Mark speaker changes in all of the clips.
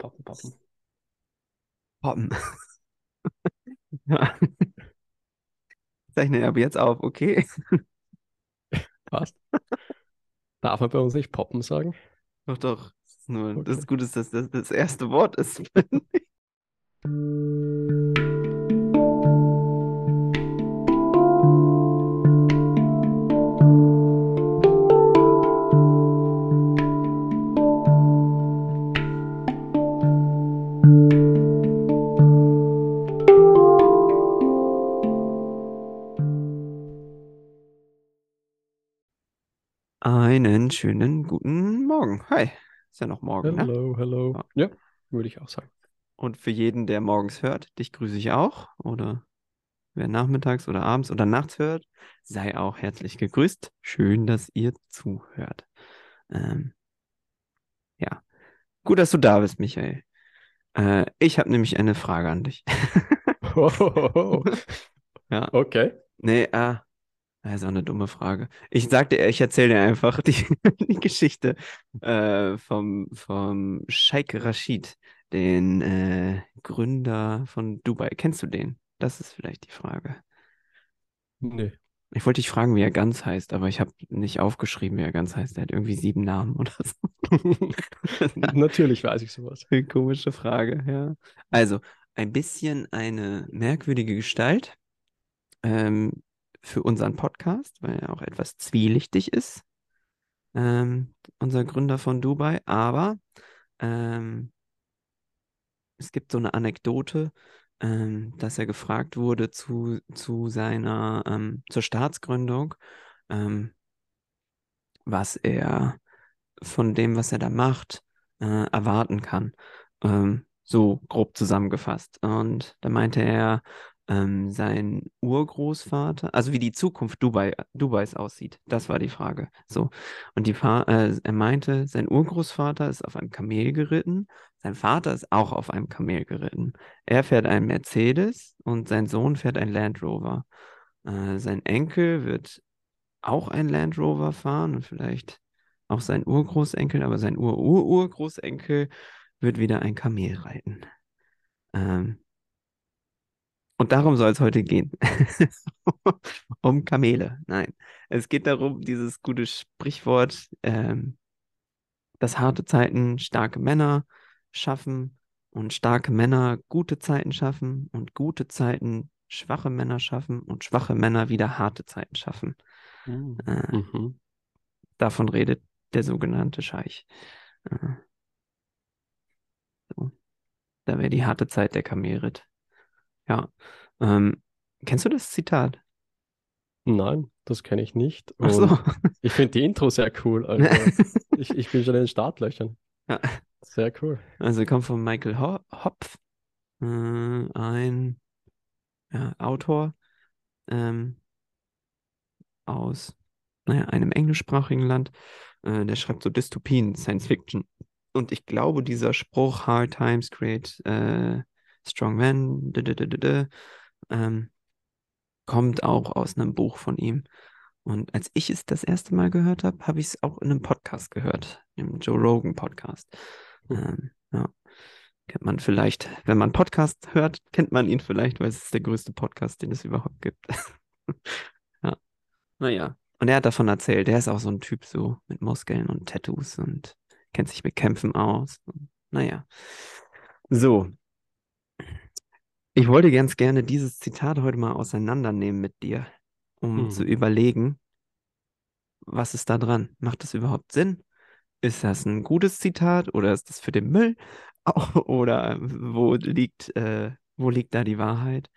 Speaker 1: poppen, poppen.
Speaker 2: Poppen. ja. Zeichne aber jetzt auf, okay.
Speaker 1: Passt. Darf man bei uns nicht poppen sagen?
Speaker 2: Doch, doch. Nur
Speaker 1: Okay.
Speaker 2: das Gute ist, dass das das erste Wort ist. Einen schönen guten Morgen. Hi. Ist ja noch morgen, ne?
Speaker 1: Hello, hello.
Speaker 2: Ja.
Speaker 1: Würde ich auch sagen.
Speaker 2: Und für jeden, der morgens hört, dich grüße ich auch. Oder wer nachmittags oder abends oder nachts hört, sei auch herzlich gegrüßt. Schön, dass ihr zuhört. Ähm, ja. Gut, dass du da bist, Michael. Äh, ich habe nämlich eine Frage an dich.
Speaker 1: Oh,
Speaker 2: Ja.
Speaker 1: okay.
Speaker 2: Nee, äh, das ist auch eine dumme Frage. Ich sagte, ich erzähle dir einfach die, die Geschichte äh, vom, vom Sheikh Rashid, den äh, Gründer von Dubai. Kennst du den? Das ist vielleicht die Frage.
Speaker 1: Nee.
Speaker 2: Ich wollte dich fragen, wie er ganz heißt, aber ich habe nicht aufgeschrieben, wie er ganz heißt. Er hat irgendwie sieben Namen oder so.
Speaker 1: Natürlich weiß ich sowas.
Speaker 2: Komische Frage, ja. Also, ein bisschen eine merkwürdige Gestalt ähm, für unseren Podcast, weil er auch etwas zwielichtig ist. Ähm, unser Gründer von Dubai, aber ähm, es gibt so eine Anekdote, ähm, dass er gefragt wurde zu, zu seiner, ähm, zur Staatsgründung, ähm, was er von dem, was er da macht, äh, erwarten kann. Ähm, so grob zusammengefasst. Und da meinte er, ähm, sein Urgroßvater, also wie die Zukunft Dubai, Dubais aussieht, das war die Frage. So. Und die äh, er meinte, sein Urgroßvater ist auf einem Kamel geritten, sein Vater ist auch auf einem Kamel geritten. Er fährt einen Mercedes und sein Sohn fährt einen Land Rover. Äh, sein Enkel wird auch einen Land Rover fahren und vielleicht auch sein Urgroßenkel, aber sein Ur-Ur-Urgroßenkel wird wieder ein Kamel reiten. Ähm, und darum soll es heute gehen. um Kamele. Nein, es geht darum, dieses gute Sprichwort, ähm, dass harte Zeiten starke Männer schaffen und starke Männer gute Zeiten schaffen und gute Zeiten schwache Männer schaffen und schwache Männer wieder harte Zeiten schaffen. Äh,
Speaker 1: Mhm.
Speaker 2: davon redet der sogenannte Scheich. Äh, so. Da wäre die harte Zeit der Kamelritt. Ja. Ähm, kennst du das Zitat?
Speaker 1: Nein, das kenne ich nicht.
Speaker 2: Ach so.
Speaker 1: Ich finde die Intro sehr cool. Also ich, ich bin schon in den Startlöchern.
Speaker 2: Ja.
Speaker 1: Sehr cool.
Speaker 2: Also kommt von Michael Ho Hopf, äh, ein ja, Autor ähm, aus naja, einem englischsprachigen Land. Äh, der schreibt so Dystopien, Science Fiction. Und ich glaube, dieser Spruch, Hard Times create äh, Strong Men, d -d -d -d -d, ähm, kommt auch aus einem Buch von ihm. Und als ich es das erste Mal gehört habe, habe ich es auch in einem Podcast gehört, im Joe Rogan Podcast.
Speaker 1: Hm.
Speaker 2: Ähm, ja. Kennt man vielleicht, wenn man Podcast hört, kennt man ihn vielleicht, weil es ist der größte Podcast, den es überhaupt gibt. ja. Naja. Und er hat davon erzählt, er ist auch so ein Typ so mit Muskeln und Tattoos und kennt sich mit Kämpfen aus. Naja. So. Ich wollte ganz gerne dieses Zitat heute mal auseinandernehmen mit dir, um
Speaker 1: Mhm.
Speaker 2: zu überlegen, was ist da dran? Macht das überhaupt Sinn? Ist das ein gutes Zitat oder ist das für den Müll? Oder wo liegt, äh, wo liegt da die Wahrheit?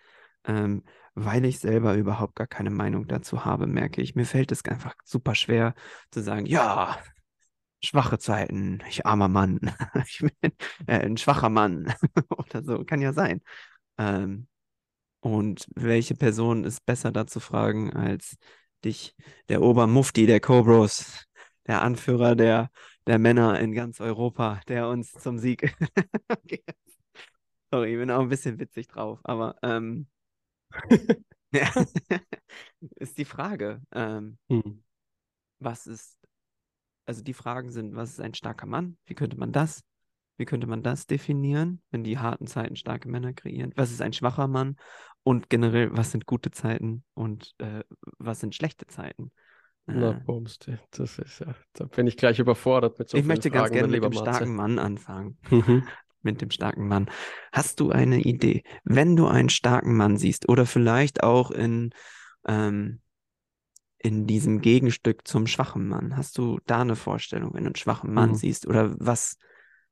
Speaker 2: Ähm, weil ich selber überhaupt gar keine Meinung dazu habe, merke ich. Mir fällt es einfach super schwer zu sagen, ja, schwache Zeiten, ich armer Mann, ich bin äh, ein schwacher Mann oder so, kann ja sein. Ähm, und welche Person ist besser da zu fragen als dich, der Obermufti der Cobros, der Anführer der, der Männer in ganz Europa, der uns zum Sieg. okay. Sorry, ich bin auch ein bisschen witzig drauf, aber ähm, ja, ist die Frage, ähm,
Speaker 1: Hm.
Speaker 2: was ist, also die Fragen sind, was ist ein starker Mann? Wie könnte man das Wie könnte man das definieren, wenn die harten Zeiten starke Männer kreieren? Was ist ein schwacher Mann? Und generell, was sind gute Zeiten und äh, was sind schlechte Zeiten?
Speaker 1: Na,
Speaker 2: Äh,
Speaker 1: Bums, das ist ja, da bin ich gleich überfordert mit so
Speaker 2: ich möchte ganz
Speaker 1: Fragen,
Speaker 2: gerne
Speaker 1: mein
Speaker 2: mit dem starken Mann anfangen.
Speaker 1: Mhm.
Speaker 2: Mit dem starken Mann. Hast du eine Idee, wenn du einen starken Mann siehst oder vielleicht auch in, ähm, in diesem Gegenstück zum schwachen Mann, hast du da eine Vorstellung, wenn du einen schwachen Mann
Speaker 1: Mhm.
Speaker 2: siehst? Oder was,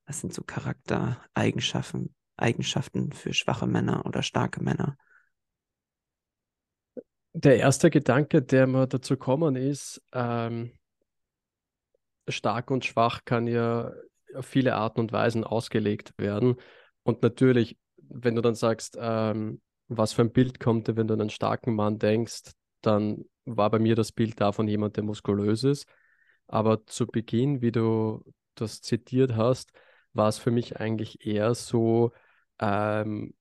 Speaker 2: was sind so Charaktereigenschaften Eigenschaften für schwache Männer oder starke Männer?
Speaker 1: Der erste Gedanke, der mir dazu kommen ist, ähm, stark und schwach kann ja auf viele Arten und Weisen ausgelegt werden. Und natürlich, wenn du dann sagst, ähm, was für ein Bild kommt wenn du an einen starken Mann denkst, dann war bei mir das Bild davon jemand, der muskulös ist. Aber zu Beginn, wie du das zitiert hast, war es für mich eigentlich eher so ähm,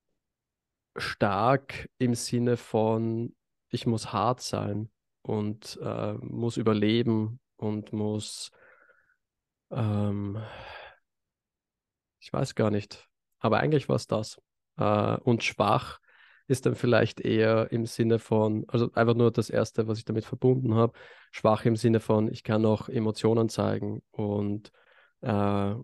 Speaker 1: stark im Sinne von, ich muss hart sein und äh, muss überleben und muss, ähm, ich weiß gar nicht, aber eigentlich war es das. Äh, und schwach ist dann vielleicht eher im Sinne von, also einfach nur das Erste, was ich damit verbunden habe, schwach im Sinne von, ich kann auch Emotionen zeigen und äh,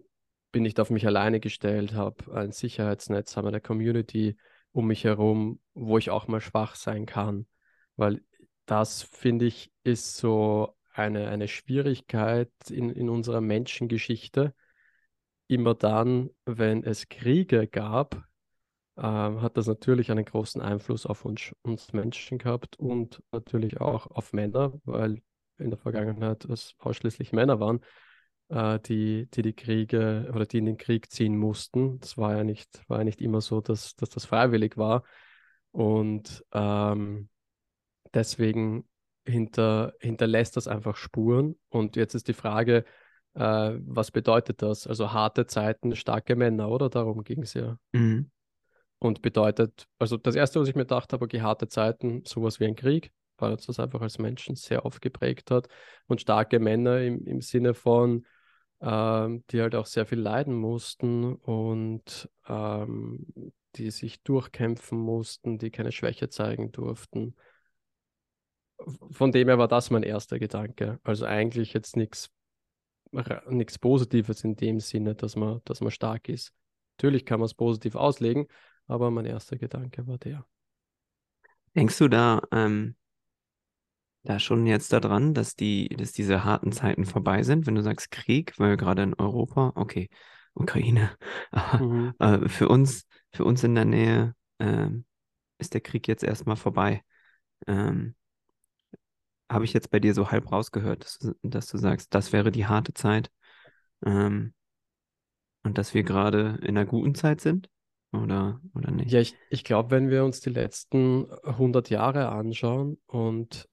Speaker 1: bin nicht auf mich alleine gestellt, habe ein Sicherheitsnetz, habe eine Community um mich herum, wo ich auch mal schwach sein kann. Weil das, finde ich, ist so eine, eine Schwierigkeit in, in unserer Menschengeschichte. Immer dann, wenn es Kriege gab, ähm, hat das natürlich einen großen Einfluss auf uns, uns Menschen gehabt und natürlich auch auf Männer, weil in der Vergangenheit es ausschließlich Männer waren, äh, die, die die Kriege oder die in den Krieg ziehen mussten. Das war ja nicht, war ja nicht immer so, dass, dass das freiwillig war. Und ähm, deswegen hinter, hinterlässt das einfach Spuren. Und jetzt ist die Frage, äh, was bedeutet das? Also harte Zeiten, starke Männer, oder? Darum ging es ja.
Speaker 2: Mhm.
Speaker 1: Und bedeutet, also das Erste, was ich mir gedacht habe, okay, harte Zeiten, sowas wie ein Krieg, weil uns das einfach als Menschen sehr aufgeprägt hat. Und starke Männer im, im Sinne von, ähm, die halt auch sehr viel leiden mussten und ähm, die sich durchkämpfen mussten, die keine Schwäche zeigen durften. Von dem her war das mein erster Gedanke. Also eigentlich jetzt nichts Positives in dem Sinne, dass man, dass man stark ist. Natürlich kann man es positiv auslegen, aber mein erster Gedanke war der.
Speaker 2: Denkst du da, ähm, da schon jetzt daran, dass die, dass diese harten Zeiten vorbei sind, wenn du sagst Krieg, weil gerade in Europa, okay, Ukraine,
Speaker 1: Mhm.
Speaker 2: äh, für uns, für uns in der Nähe ähm, ist der Krieg jetzt erstmal vorbei. Ähm, habe ich jetzt bei dir so halb rausgehört, dass, du- dass du sagst, das wäre die harte Zeit ähm, und dass wir gerade in einer guten Zeit sind? Oder, oder nicht?
Speaker 1: Ja, ich, ich glaube, wenn wir uns die letzten 100 Jahre anschauen und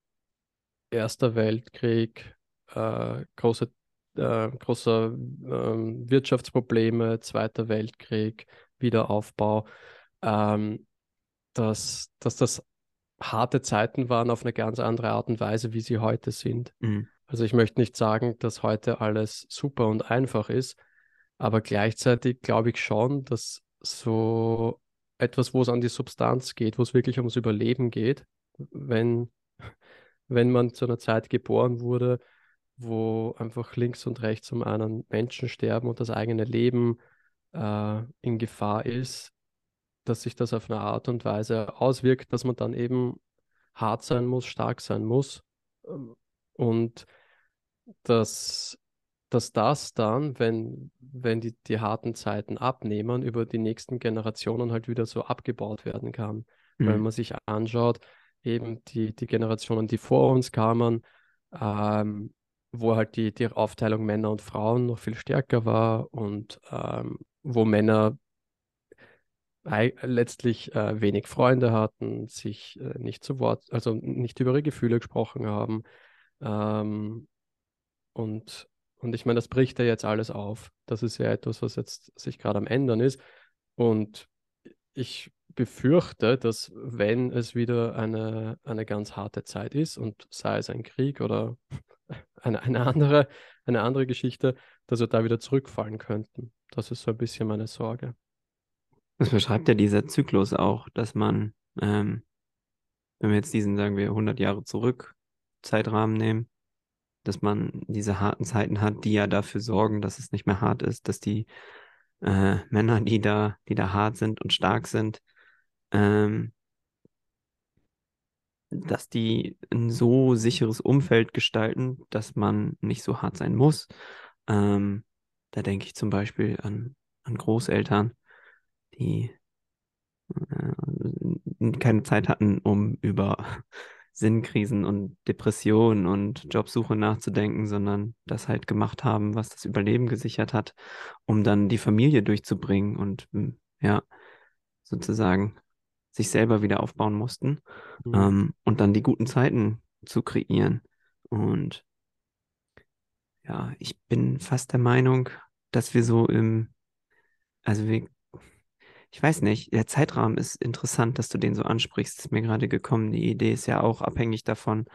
Speaker 1: Erster Weltkrieg, äh, große, äh, große ähm, Wirtschaftsprobleme, Zweiter Weltkrieg, Wiederaufbau, ähm, dass, dass das harte Zeiten waren auf eine ganz andere Art und Weise, wie sie heute sind.
Speaker 2: Mhm.
Speaker 1: Also ich möchte nicht sagen, dass heute alles super und einfach ist, aber gleichzeitig glaube ich schon, dass so etwas, wo es an die Substanz geht, wo es wirklich ums Überleben geht, wenn, wenn man zu einer Zeit geboren wurde, wo einfach links und rechts um einen Menschen sterben und das eigene Leben äh, in Gefahr ist, dass sich das auf eine Art und Weise auswirkt, dass man dann eben hart sein muss, stark sein muss. Ähm, Und dass, dass das dann, wenn, wenn die, die harten Zeiten abnehmen, über die nächsten Generationen halt wieder so abgebaut werden kann. Weil wenn
Speaker 2: Mhm.
Speaker 1: man sich anschaut, eben die, die Generationen, die vor uns kamen, ähm, wo halt die, die Aufteilung Männer und Frauen noch viel stärker war und ähm, wo Männer letztlich äh, wenig Freunde hatten, sich äh, nicht zu Wort, also nicht über ihre Gefühle gesprochen haben. Ähm, und, und ich meine, das bricht ja jetzt alles auf. Das ist ja etwas, was jetzt sich gerade am Ändern ist. Und ich befürchte, dass wenn es wieder eine, eine ganz harte Zeit ist und sei es ein Krieg oder eine, eine andere, eine andere Geschichte, dass wir da wieder zurückfallen könnten. Das ist so ein bisschen meine Sorge.
Speaker 2: Das beschreibt ja dieser Zyklus auch, dass man, ähm, wenn wir jetzt diesen, sagen wir, 100 Jahre zurück Zeitrahmen nehmen, dass man diese harten Zeiten hat, die ja dafür sorgen, dass es nicht mehr hart ist, dass die äh, Männer, die da, die da hart sind und stark sind, ähm, dass die ein so sicheres Umfeld gestalten, dass man nicht so hart sein muss. Ähm, da denke ich zum Beispiel an, an Großeltern, die äh, keine Zeit hatten, um über Sinnkrisen und Depressionen und Jobsuche nachzudenken, sondern das halt gemacht haben, was das Überleben gesichert hat, um dann die Familie durchzubringen und hm, ja, sozusagen sich selber wieder aufbauen mussten mhm. ähm, und dann die guten Zeiten zu kreieren. Und ja, ich bin fast der Meinung, dass wir so im, also wir, ich weiß nicht, der Zeitrahmen ist interessant, dass du den so ansprichst, ist mir gerade gekommen. Die Idee ist ja auch abhängig davon,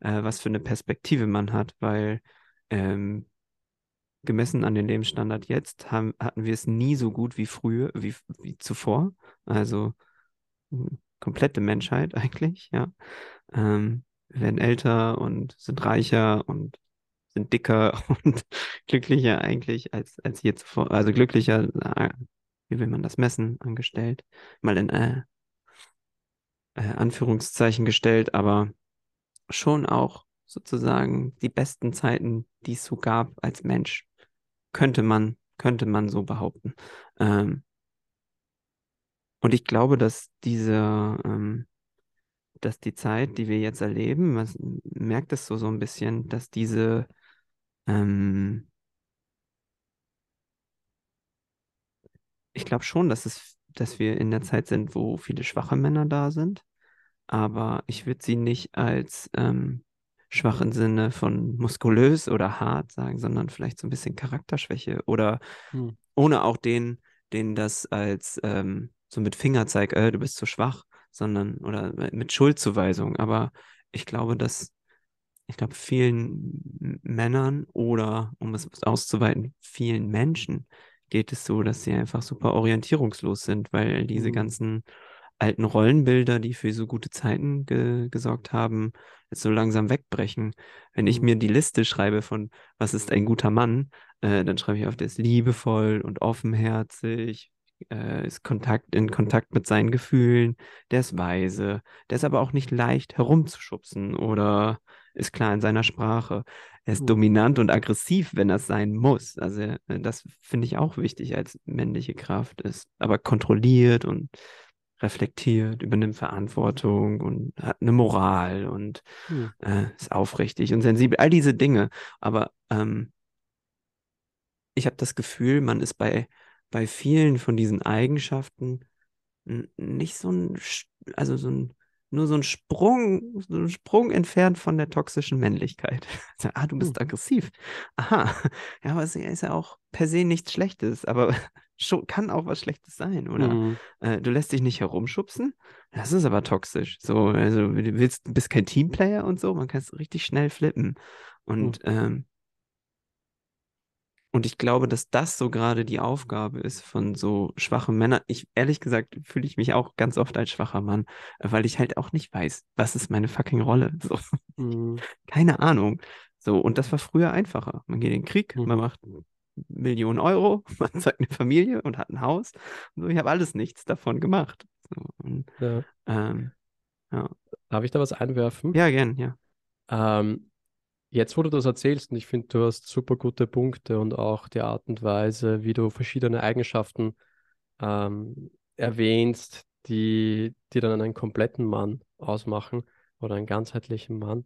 Speaker 2: äh, was für eine Perspektive man hat, weil ähm, gemessen an den Lebensstandard jetzt haben, hatten wir es nie so gut wie früher, wie, wie zuvor. Also komplette Menschheit eigentlich, ja. Ähm, wir werden älter und sind reicher und sind dicker und glücklicher eigentlich als, als je zuvor. Also glücklicher, äh, wie will man das messen, angestellt. Mal in äh, äh, Anführungszeichen gestellt, aber schon auch sozusagen die besten Zeiten, die es so gab als Mensch. Könnte man, könnte man so behaupten. Ähm, und ich glaube, dass diese, ähm, dass die Zeit, die wir jetzt erleben, man merkt es so, so ein bisschen, dass diese, ähm, ich glaube schon, dass es, dass wir in der Zeit sind, wo viele schwache Männer da sind, aber ich würde sie nicht als ähm, schwach im Sinne von muskulös oder hart sagen, sondern vielleicht so ein bisschen Charakterschwäche oder hm. ohne auch den, den das als ähm, so mit Fingerzeig, äh, du bist zu schwach, sondern oder mit Schuldzuweisung. Aber ich glaube, dass ich glaube, vielen Männern oder, um es auszuweiten, vielen Menschen geht es so, dass sie einfach super orientierungslos sind, weil diese mhm. ganzen alten Rollenbilder, die für so gute Zeiten ge gesorgt haben, jetzt so langsam wegbrechen. Wenn ich mhm. mir die Liste schreibe von, was ist ein guter Mann, äh, dann schreibe ich auf, der ist liebevoll und offenherzig, äh, ist Kontakt, in Kontakt mit seinen Gefühlen, der ist weise, der ist aber auch nicht leicht herumzuschubsen oder ist klar in seiner Sprache. Er ist mhm. dominant und aggressiv, wenn das sein muss. Also äh, das finde ich auch wichtig als männliche Kraft, ist aber kontrolliert und reflektiert, übernimmt Verantwortung und hat eine Moral und mhm. äh, ist aufrichtig und sensibel, all diese Dinge. Aber ähm, ich habe das Gefühl, man ist bei bei vielen von diesen Eigenschaften nicht so ein, also so ein, nur so ein Sprung, so ein Sprung entfernt von der toxischen Männlichkeit. ah, du bist mhm. aggressiv. Aha. Ja, aber es ist ja auch per se nichts Schlechtes, aber schon, kann auch was Schlechtes sein, oder? Mhm. Äh, du lässt dich nicht herumschubsen. Das ist aber toxisch. So, also du willst, bist kein Teamplayer und so, man kann es richtig schnell flippen. Und mhm. ähm, und ich glaube, dass das so gerade die Aufgabe ist von so schwachen Männern. Ich, ehrlich gesagt, fühle ich mich auch ganz oft als schwacher Mann, weil ich halt auch nicht weiß, was ist meine fucking Rolle. So. Mhm. Keine Ahnung. So, und das war früher einfacher. Man geht in den Krieg, mhm. man macht Millionen Euro, man zeigt eine Familie und hat ein Haus. So, ich habe alles nichts davon gemacht. So, und, ja. Ähm,
Speaker 1: ja. Darf ich da was einwerfen?
Speaker 2: Ja, gern, ja.
Speaker 1: Ähm, Jetzt, wo du das erzählst, und ich finde, du hast super gute Punkte und auch die Art und Weise, wie du verschiedene Eigenschaften ähm, erwähnst, die, die dann einen kompletten Mann ausmachen oder einen ganzheitlichen Mann,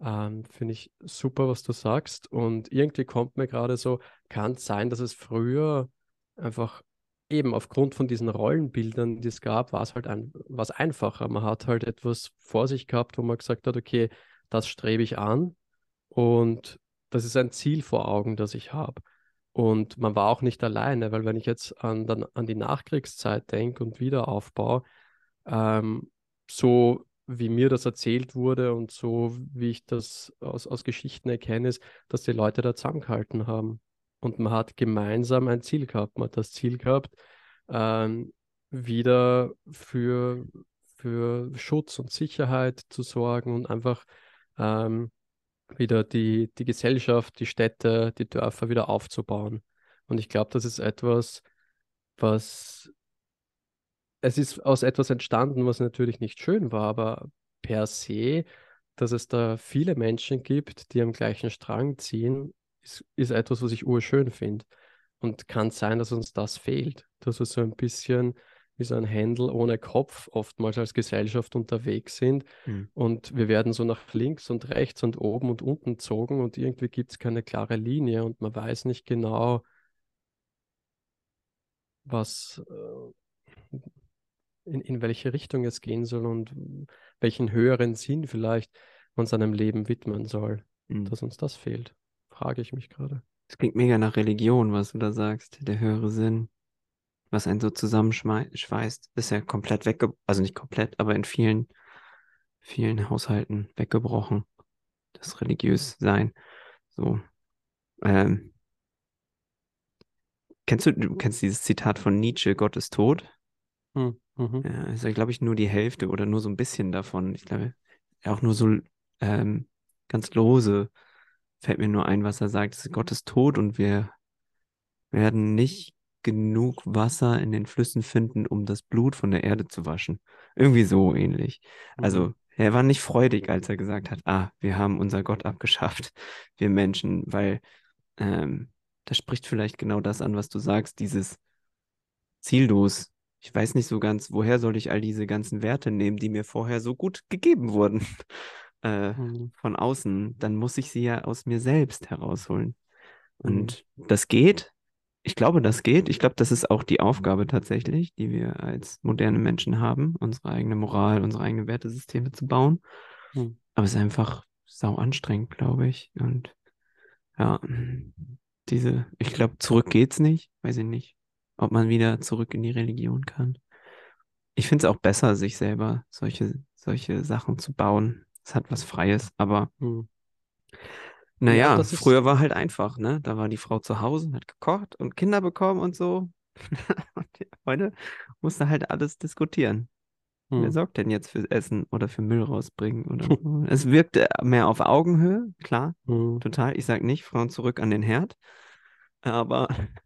Speaker 1: ähm, finde ich super, was du sagst. Und irgendwie kommt mir gerade so, kann es sein, dass es früher einfach eben aufgrund von diesen Rollenbildern, die es gab, war es halt ein, was einfacher. Man hat halt etwas vor sich gehabt, wo man gesagt hat, okay, das strebe ich an und das ist ein Ziel vor Augen, das ich habe. Und man war auch nicht alleine, weil wenn ich jetzt an, dann, an die Nachkriegszeit denke und Wiederaufbau, ähm, so wie mir das erzählt wurde und so wie ich das aus, aus Geschichten erkenne, ist, dass die Leute da zusammengehalten haben. und man hat gemeinsam ein Ziel gehabt. Man hat das Ziel gehabt, ähm, wieder für, für Schutz und Sicherheit zu sorgen und einfach ähm, wieder die, die Gesellschaft, die Städte, die Dörfer wieder aufzubauen. Und ich glaube, das ist etwas, was es ist aus etwas entstanden, was natürlich nicht schön war, aber per se, dass es da viele Menschen gibt, die am gleichen Strang ziehen, ist, ist etwas, was ich urschön finde. Und kann sein, dass uns das fehlt, dass wir so ein bisschen wie so ein Händel ohne Kopf oftmals als Gesellschaft unterwegs sind. Mhm. Und wir werden so nach links und rechts und oben und unten gezogen und irgendwie gibt es keine klare Linie und man weiß nicht genau, was, äh, in, in welche Richtung es gehen soll und welchen höheren Sinn vielleicht man seinem Leben widmen soll. Mhm. Dass uns das fehlt, frage ich mich gerade.
Speaker 2: Es klingt mega nach Religion, was du da sagst, der höhere Sinn was einen so zusammenschweißt, ist ja komplett weggebrochen, also nicht komplett, aber in vielen, vielen Haushalten weggebrochen. Das religiös sein. So. Ähm, kennst du, du kennst dieses Zitat von Nietzsche, Gott ist tot? Hm, mhm. Ja, ist ja, glaube ich, nur die Hälfte oder nur so ein bisschen davon. Ich glaube, auch nur so ähm, ganz lose fällt mir nur ein, was er sagt. Gott ist tot und wir werden nicht genug Wasser in den Flüssen finden, um das Blut von der Erde zu waschen. Irgendwie so ähnlich. Also, mhm. er war nicht freudig, als er gesagt hat, ah, wir haben unser Gott abgeschafft, wir Menschen, weil ähm, das spricht vielleicht genau das an, was du sagst, dieses ziellos. Ich weiß nicht so ganz, woher soll ich all diese ganzen Werte nehmen, die mir vorher so gut gegeben wurden äh, mhm. von außen. Dann muss ich sie ja aus mir selbst herausholen. Und mhm. das geht, ich glaube, das geht. Ich glaube, das ist auch die Aufgabe tatsächlich, die wir als moderne Menschen haben, unsere eigene Moral, unsere eigenen Wertesysteme zu bauen. Hm. Aber es ist einfach sau anstrengend, glaube ich. Und ja, diese, ich glaube, zurück geht's nicht. Weiß ich nicht, ob man wieder zurück in die Religion kann. Ich finde es auch besser, sich selber solche, solche Sachen zu bauen. Es hat was Freies, aber hm. Naja, ja, früher war halt einfach, ne? Da war die Frau zu Hause, hat gekocht und Kinder bekommen und so. und heute musste halt alles diskutieren. Hm. Wer sorgt denn jetzt für Essen oder für Müll rausbringen? Oder es wirkte mehr auf Augenhöhe, klar, hm. total. Ich sag nicht, Frauen zurück an den Herd. Aber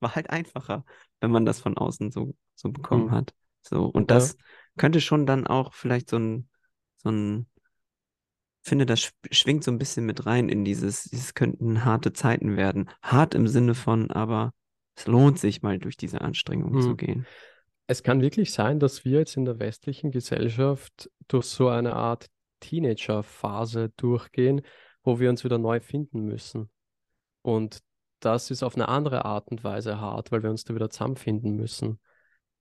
Speaker 2: war halt einfacher, wenn man das von außen so, so bekommen hm. hat. So, und das ja. könnte schon dann auch vielleicht so ein, so ein finde, das schwingt so ein bisschen mit rein in dieses, es könnten harte Zeiten werden. Hart im Sinne von, aber es lohnt sich mal durch diese Anstrengung hm. zu gehen.
Speaker 1: Es kann wirklich sein, dass wir jetzt in der westlichen Gesellschaft durch so eine Art Teenager-Phase durchgehen, wo wir uns wieder neu finden müssen. Und das ist auf eine andere Art und Weise hart, weil wir uns da wieder zusammenfinden müssen.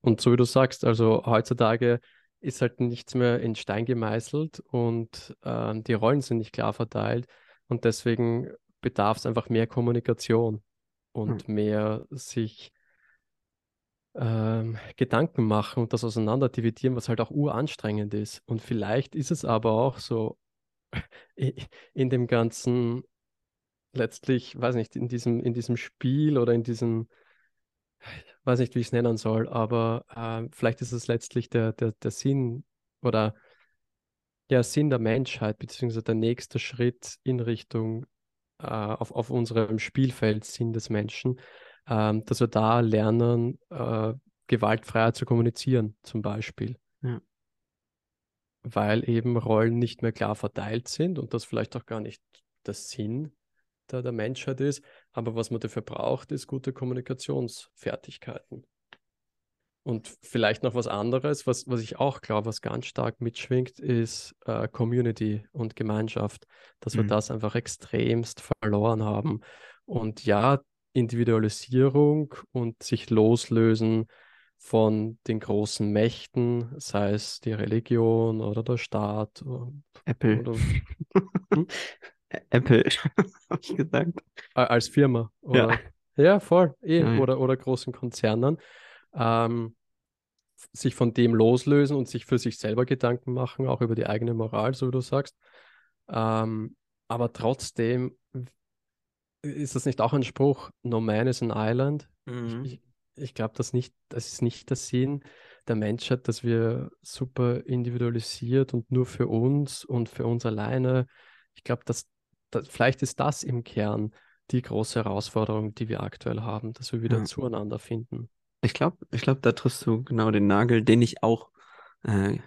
Speaker 1: Und so wie du sagst, also heutzutage ist halt nichts mehr in Stein gemeißelt und äh, die Rollen sind nicht klar verteilt und deswegen bedarf es einfach mehr Kommunikation und hm. mehr sich ähm, Gedanken machen und das auseinander dividieren, was halt auch uranstrengend ist. Und vielleicht ist es aber auch so in dem ganzen, letztlich, weiß nicht, in diesem, in diesem Spiel oder in diesem weiß nicht, wie ich es nennen soll, aber äh, vielleicht ist es letztlich der, der, der Sinn oder der Sinn der Menschheit, beziehungsweise der nächste Schritt in Richtung äh, auf, auf unserem Spielfeld Sinn des Menschen, äh, dass wir da lernen, äh, gewaltfreier zu kommunizieren, zum Beispiel. Ja. Weil eben Rollen nicht mehr klar verteilt sind und das vielleicht auch gar nicht der Sinn der, der Menschheit ist. Aber was man dafür braucht, ist gute Kommunikationsfertigkeiten. Und vielleicht noch was anderes, was, was ich auch glaube, was ganz stark mitschwingt, ist äh, Community und Gemeinschaft, dass wir mhm. das einfach extremst verloren haben. Und ja, Individualisierung und sich loslösen von den großen Mächten, sei es die Religion oder der Staat.
Speaker 2: Apple. Oder, hm? Apple, habe ich gesagt.
Speaker 1: Als Firma. Oder, ja. ja, voll. Eh, Oder, oder großen Konzernen. Ähm, sich von dem loslösen und sich für sich selber Gedanken machen, auch über die eigene Moral, so wie du sagst. Ähm, aber trotzdem ist das nicht auch ein Spruch, No man is an island?
Speaker 2: Mhm.
Speaker 1: Ich, ich, ich glaube, das nicht, das ist nicht der Sinn der Menschheit, dass wir super individualisiert und nur für uns und für uns alleine. Ich glaube, dass, dass vielleicht ist das im Kern die große Herausforderung, die wir aktuell haben, dass wir wieder
Speaker 2: Ja.
Speaker 1: zueinander finden.
Speaker 2: Ich glaube, ich glaube, da triffst du genau den Nagel, den ich auch, äh,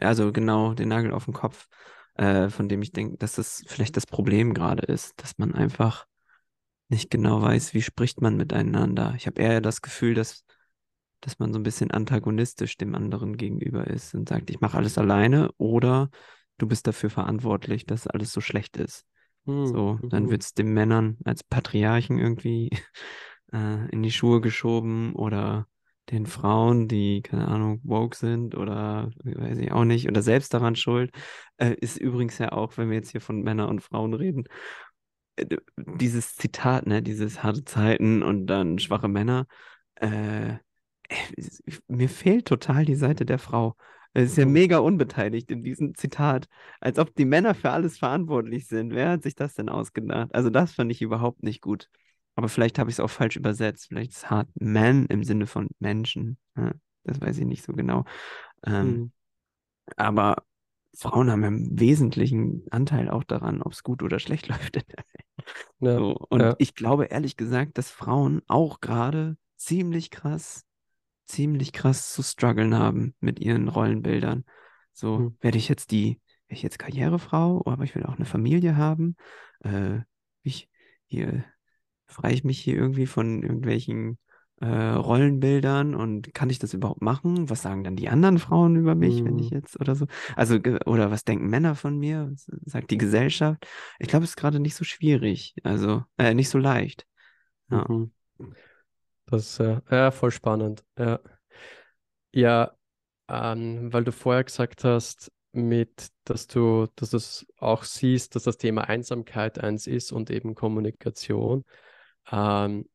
Speaker 2: also genau den Nagel auf den Kopf, äh, von dem ich denke, dass das vielleicht das Problem gerade ist, dass man einfach nicht genau weiß, wie spricht man miteinander. Ich habe eher das Gefühl, dass, dass man so ein bisschen antagonistisch dem anderen gegenüber ist und sagt, ich mache alles alleine oder du bist dafür verantwortlich, dass alles so schlecht ist.
Speaker 1: Hm,
Speaker 2: So, dann
Speaker 1: mhm,
Speaker 2: wird es den Männern als Patriarchen irgendwie äh, in die Schuhe geschoben oder den Frauen, die, keine Ahnung, woke sind oder weiß ich auch nicht, oder selbst daran schuld. Äh, ist übrigens ja auch, wenn wir jetzt hier von Männern und Frauen reden, äh, dieses Zitat, ne, dieses harte Zeiten und dann schwache Männer, äh, es- mir fehlt total die Seite der Frau. Es ist ja mega unbeteiligt in diesem Zitat, als ob die Männer für alles verantwortlich sind. Wer hat sich das denn ausgedacht? Also das fand ich überhaupt nicht gut. Aber vielleicht habe ich es auch falsch übersetzt. Vielleicht ist hart man im Sinne von Menschen. Ja, das weiß ich nicht so genau. Ähm,
Speaker 1: mhm.
Speaker 2: aber Frauen haben ja einen wesentlichen Anteil auch daran, ob es gut oder schlecht läuft in der Welt.
Speaker 1: Ja,
Speaker 2: So, und
Speaker 1: ja,
Speaker 2: ich glaube ehrlich gesagt, dass Frauen auch gerade ziemlich krass, ziemlich krass zu strugglen haben mit ihren Rollenbildern. So,
Speaker 1: hm,
Speaker 2: werde ich jetzt die, werde ich jetzt Karrierefrau, aber ich will auch eine Familie haben. Äh, ich, hier, freie ich mich hier irgendwie von irgendwelchen äh, Rollenbildern und kann ich das überhaupt machen? Was sagen dann die anderen Frauen über mich, wenn ich
Speaker 1: hm,
Speaker 2: jetzt oder so? Also, oder was denken Männer von mir? Was sagt die Gesellschaft? Ich glaube, es ist gerade nicht so schwierig, also äh, nicht so leicht. Ja.
Speaker 1: mhm. Das ist äh, ja, voll spannend. Ja, ja ähm, weil du vorher gesagt hast, mit, dass du, dass es auch siehst, dass das Thema Einsamkeit eins ist und eben Kommunikation. Ähm,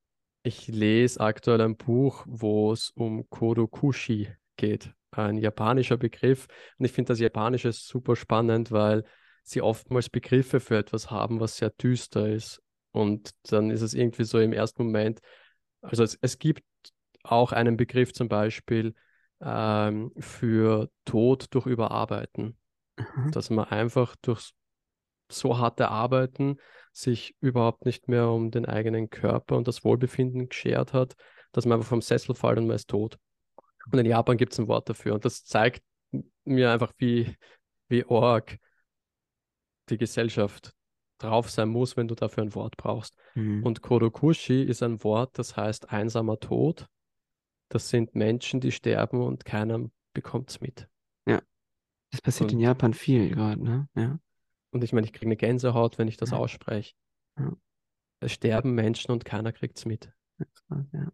Speaker 1: ich lese aktuell ein Buch, wo es um Kodokushi geht, ein japanischer Begriff. Und ich finde das Japanische super spannend, weil sie oftmals Begriffe für etwas haben, was sehr düster ist. Und dann ist es irgendwie so im ersten Moment, also es, es gibt auch einen Begriff zum Beispiel ähm, für Tod durch Überarbeiten,
Speaker 2: Mhm.
Speaker 1: dass man einfach durch so harte Arbeiten sich überhaupt nicht mehr um den eigenen Körper und das Wohlbefinden geschert hat, dass man einfach vom Sessel fällt und man ist tot. Und in Japan gibt es ein Wort dafür. Und das zeigt mir einfach, wie, wie arg die Gesellschaft drauf sein muss, wenn du dafür ein Wort brauchst.
Speaker 2: Mhm.
Speaker 1: Und Kodokushi ist ein Wort, das heißt einsamer Tod. Das sind Menschen, die sterben und keiner bekommt es mit.
Speaker 2: Ja, das passiert in
Speaker 1: Und,
Speaker 2: Japan viel gerade, ne? Ja.
Speaker 1: und ich meine, ich kriege eine Gänsehaut, wenn ich das
Speaker 2: Ja.
Speaker 1: ausspreche.
Speaker 2: Ja.
Speaker 1: Es sterben Menschen und keiner kriegt es mit.
Speaker 2: ja.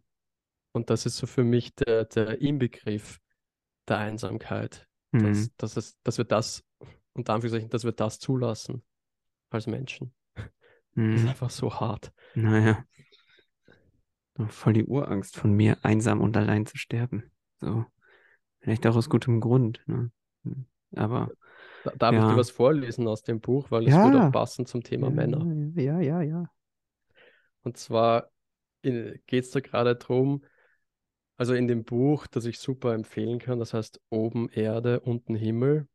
Speaker 1: Und das ist so für mich der, der Inbegriff der Einsamkeit, dass,
Speaker 2: Mhm.
Speaker 1: dass, es, dass wir das, unter Anführungszeichen, dass wir das zulassen als Menschen. Das ist
Speaker 2: Mhm.
Speaker 1: einfach so hart.
Speaker 2: Naja, voll die Urangst von mir, einsam und allein zu sterben. So, vielleicht auch aus gutem Grund, ne? Mhm. Aber
Speaker 1: Da, darf ich dir
Speaker 2: ja,
Speaker 1: was vorlesen aus dem Buch, weil es würde auch
Speaker 2: ja,
Speaker 1: passen zum Thema
Speaker 2: ja,
Speaker 1: Männer.
Speaker 2: ja, ja, ja.
Speaker 1: Und zwar geht es da gerade darum, also in dem Buch, das ich super empfehlen kann, das heißt Oben Erde, unten Himmel,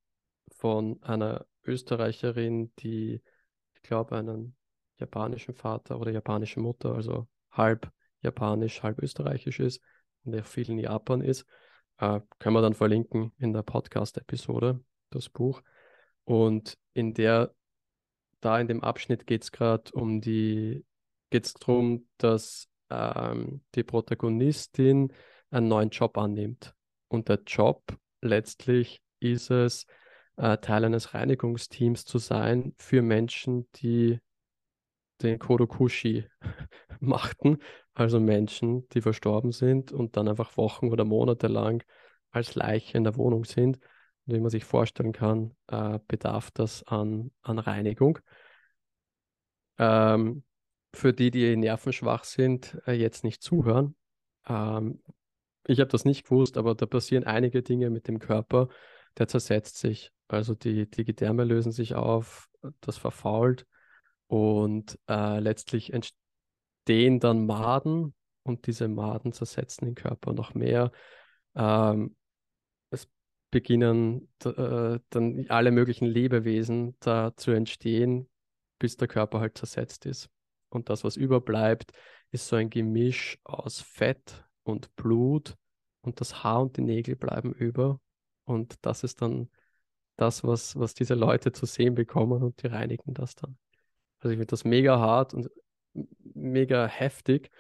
Speaker 1: von einer Österreicherin, die, glaube, einen japanischen Vater oder japanische Mutter, also halb japanisch, halb österreichisch ist und der viel in Japan ist. Äh, können wir dann verlinken in der Podcast-Episode, das Buch. Und in der, da in dem Abschnitt geht es gerade um die, geht es darum, dass ähm, die Protagonistin einen neuen Job annimmt. Und der Job letztlich ist es, äh, Teil eines Reinigungsteams zu sein für Menschen, die den Kodokushi machten, also Menschen, die verstorben sind und dann einfach Wochen oder Monate lang als Leiche in der Wohnung sind. Und wie man sich vorstellen kann, äh, bedarf das an, an Reinigung. Ähm, für die, die nervenschwach sind, äh, jetzt nicht zuhören. Ähm, ich habe das nicht gewusst, aber da passieren einige Dinge mit dem Körper, der zersetzt sich. Also die, die Gedärme lösen sich auf, das verfault Und äh, letztlich entstehen dann Maden und diese Maden zersetzen den Körper noch mehr. Ähm, es beginnen äh, dann alle möglichen Lebewesen da zu entstehen, bis der Körper halt zersetzt ist. Und das, was überbleibt, ist so ein Gemisch aus Fett und Blut und das Haar und die Nägel bleiben über. Und das ist dann das, was, was diese Leute zu sehen bekommen und die reinigen das dann. Also ich finde das mega hart und mega heftig.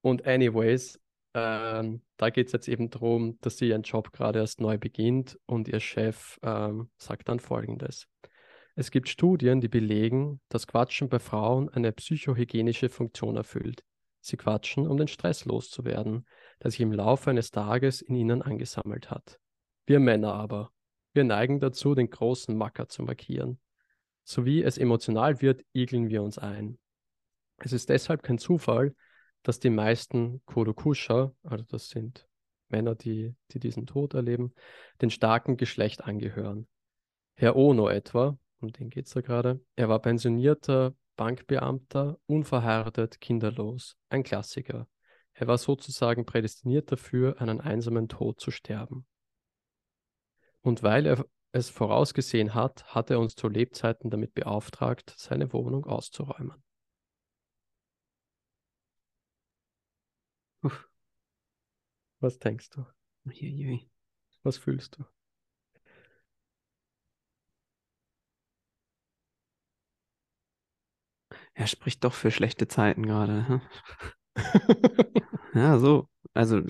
Speaker 1: Und anyways, ähm, da geht es jetzt eben darum, dass sie ihren Job gerade erst neu beginnt und ihr Chef ähm, sagt dann Folgendes. Es gibt Studien, die belegen, dass Quatschen bei Frauen eine psychohygienische Funktion erfüllt. Sie quatschen, um den Stress loszuwerden, der sich im Laufe eines Tages in ihnen angesammelt hat. Wir Männer aber, wir neigen dazu, den großen Macker zu markieren. Sowie es emotional wird, igeln wir uns ein. Es ist deshalb kein Zufall, dass die meisten Kodokusha, also das sind Männer, die, die diesen Tod erleben, den starken Geschlecht angehören. Herr Ono etwa, um den geht es da gerade, er war pensionierter Bankbeamter, unverheiratet, kinderlos, ein Klassiker. Er war sozusagen prädestiniert dafür, einen einsamen Tod zu sterben. Und weil er es vorausgesehen hat, hat er uns zu Lebzeiten damit beauftragt, seine Wohnung auszuräumen. Uff. Was denkst du?
Speaker 2: Uiuiui.
Speaker 1: Was fühlst du?
Speaker 2: Er spricht doch für schlechte Zeiten gerade. Hm? ja, so. Also,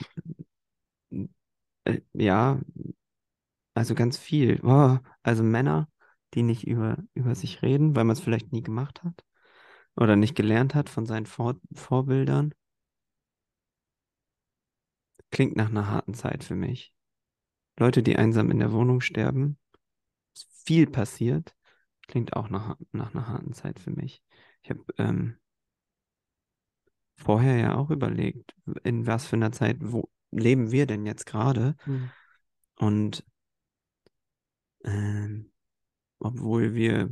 Speaker 2: äh, ja, also ganz viel. Oh, also Männer, die nicht über, über sich reden, weil man es vielleicht nie gemacht hat oder nicht gelernt hat von seinen Vor Vorbildern. Klingt nach einer harten Zeit für mich. Leute, die einsam in der Wohnung sterben, viel passiert, klingt auch nach, nach einer harten Zeit für mich. Ich habe ähm, vorher ja auch überlegt, in was für einer Zeit wo leben wir denn jetzt gerade? Mhm. Und ähm, obwohl wir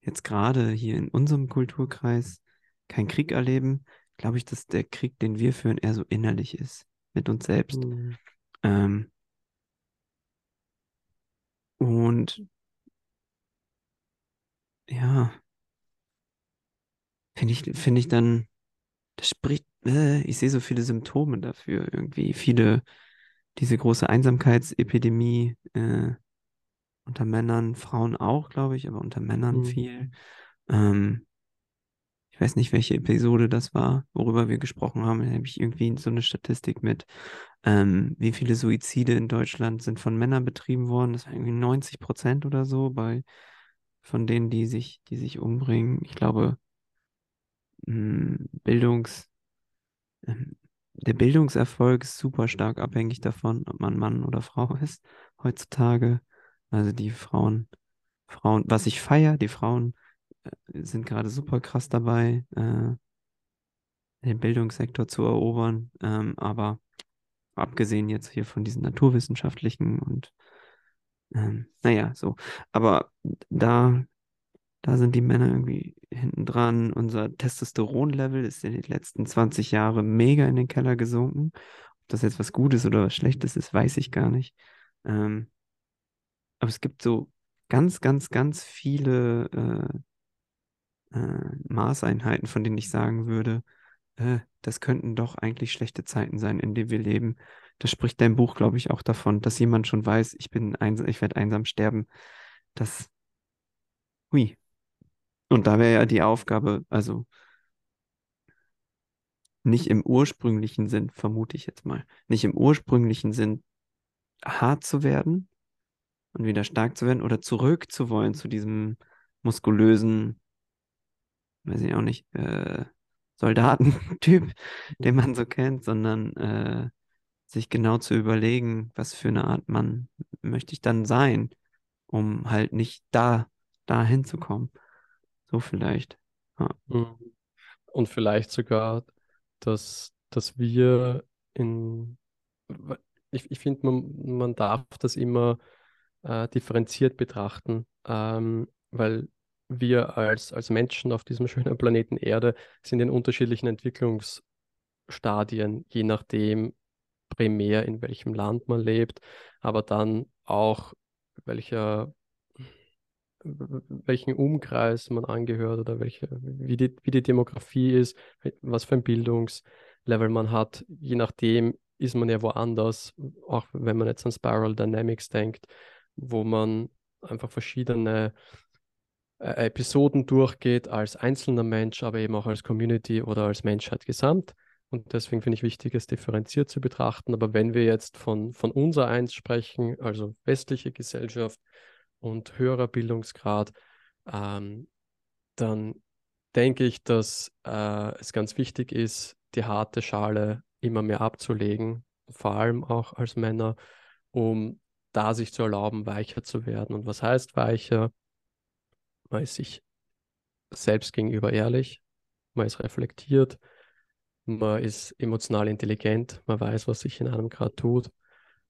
Speaker 2: jetzt gerade hier in unserem Kulturkreis keinen Krieg erleben, glaube ich, dass der Krieg, den wir führen, eher so innerlich ist, mit uns selbst. Mhm. Ähm, und ja, finde ich, finde ich dann, das spricht, äh, ich sehe so viele Symptome dafür, irgendwie viele, diese große Einsamkeitsepidemie, äh, unter Männern, Frauen auch, glaube ich, aber unter Männern mhm. viel. Ähm, ich weiß nicht, welche Episode das war, worüber wir gesprochen haben. Da habe ich irgendwie so eine Statistik mit, ähm, wie viele Suizide in Deutschland sind von Männern betrieben worden. Das war irgendwie 90 Prozent oder so bei von denen, die sich, die sich umbringen. Ich glaube, hm, Bildungs, ähm, der Bildungserfolg ist super stark abhängig davon, ob man Mann oder Frau ist heutzutage. Also die Frauen, Frauen, was ich feiere, die Frauen äh, sind gerade super krass dabei, äh, den Bildungssektor zu erobern. Ähm, aber abgesehen jetzt hier von diesen naturwissenschaftlichen und ähm, naja, so. Aber da, da sind die Männer irgendwie hinten dran. Unser Testosteronlevel ist in den letzten 20 Jahren mega in den Keller gesunken. Ob das jetzt was Gutes oder was Schlechtes ist, weiß ich gar nicht. Ähm, aber es gibt so ganz, ganz, ganz viele äh, äh, Maßeinheiten, von denen ich sagen würde, äh, das könnten doch eigentlich schlechte Zeiten sein, in denen wir leben. Das spricht dein Buch, glaube ich, auch davon, dass jemand schon weiß, ich bin einsam, ich werde einsam sterben. Das, hui. Und da wäre ja die Aufgabe, also nicht im ursprünglichen Sinn, vermute ich jetzt mal, nicht im ursprünglichen Sinn hart zu werden, und wieder stark zu werden oder zurück zu wollen zu diesem muskulösen, weiß ich auch nicht, äh, Soldatentyp, den man so kennt, sondern äh, sich genau zu überlegen, was für eine Art Mann möchte ich dann sein, um halt nicht da, da hinzukommen. So vielleicht. Ja.
Speaker 1: Mhm. Und vielleicht sogar, dass, dass wir in, ich, ich finde, man, man darf das immer äh, differenziert betrachten, ähm, weil wir als, als Menschen auf diesem schönen Planeten Erde sind in unterschiedlichen Entwicklungsstadien, je nachdem primär in welchem Land man lebt, aber dann auch welcher welchen Umkreis man angehört oder welche, wie die, wie die Demografie ist, was für ein Bildungslevel man hat. Je nachdem ist man ja woanders, auch wenn man jetzt an Spiral Dynamics denkt, wo man einfach verschiedene äh, Episoden durchgeht als einzelner Mensch, aber eben auch als Community oder als Menschheit gesamt. Und deswegen finde ich wichtig, es differenziert zu betrachten. Aber wenn wir jetzt von, von unser Eins sprechen, also westliche Gesellschaft, und höherer Bildungsgrad, ähm, dann denke ich, dass äh, es ganz wichtig ist, die harte Schale immer mehr abzulegen, vor allem auch als Männer, um da sich zu erlauben, weicher zu werden. Und was heißt weicher? Man ist sich selbst gegenüber ehrlich, man ist reflektiert, man ist emotional intelligent, man weiß, was sich in einem gerade tut,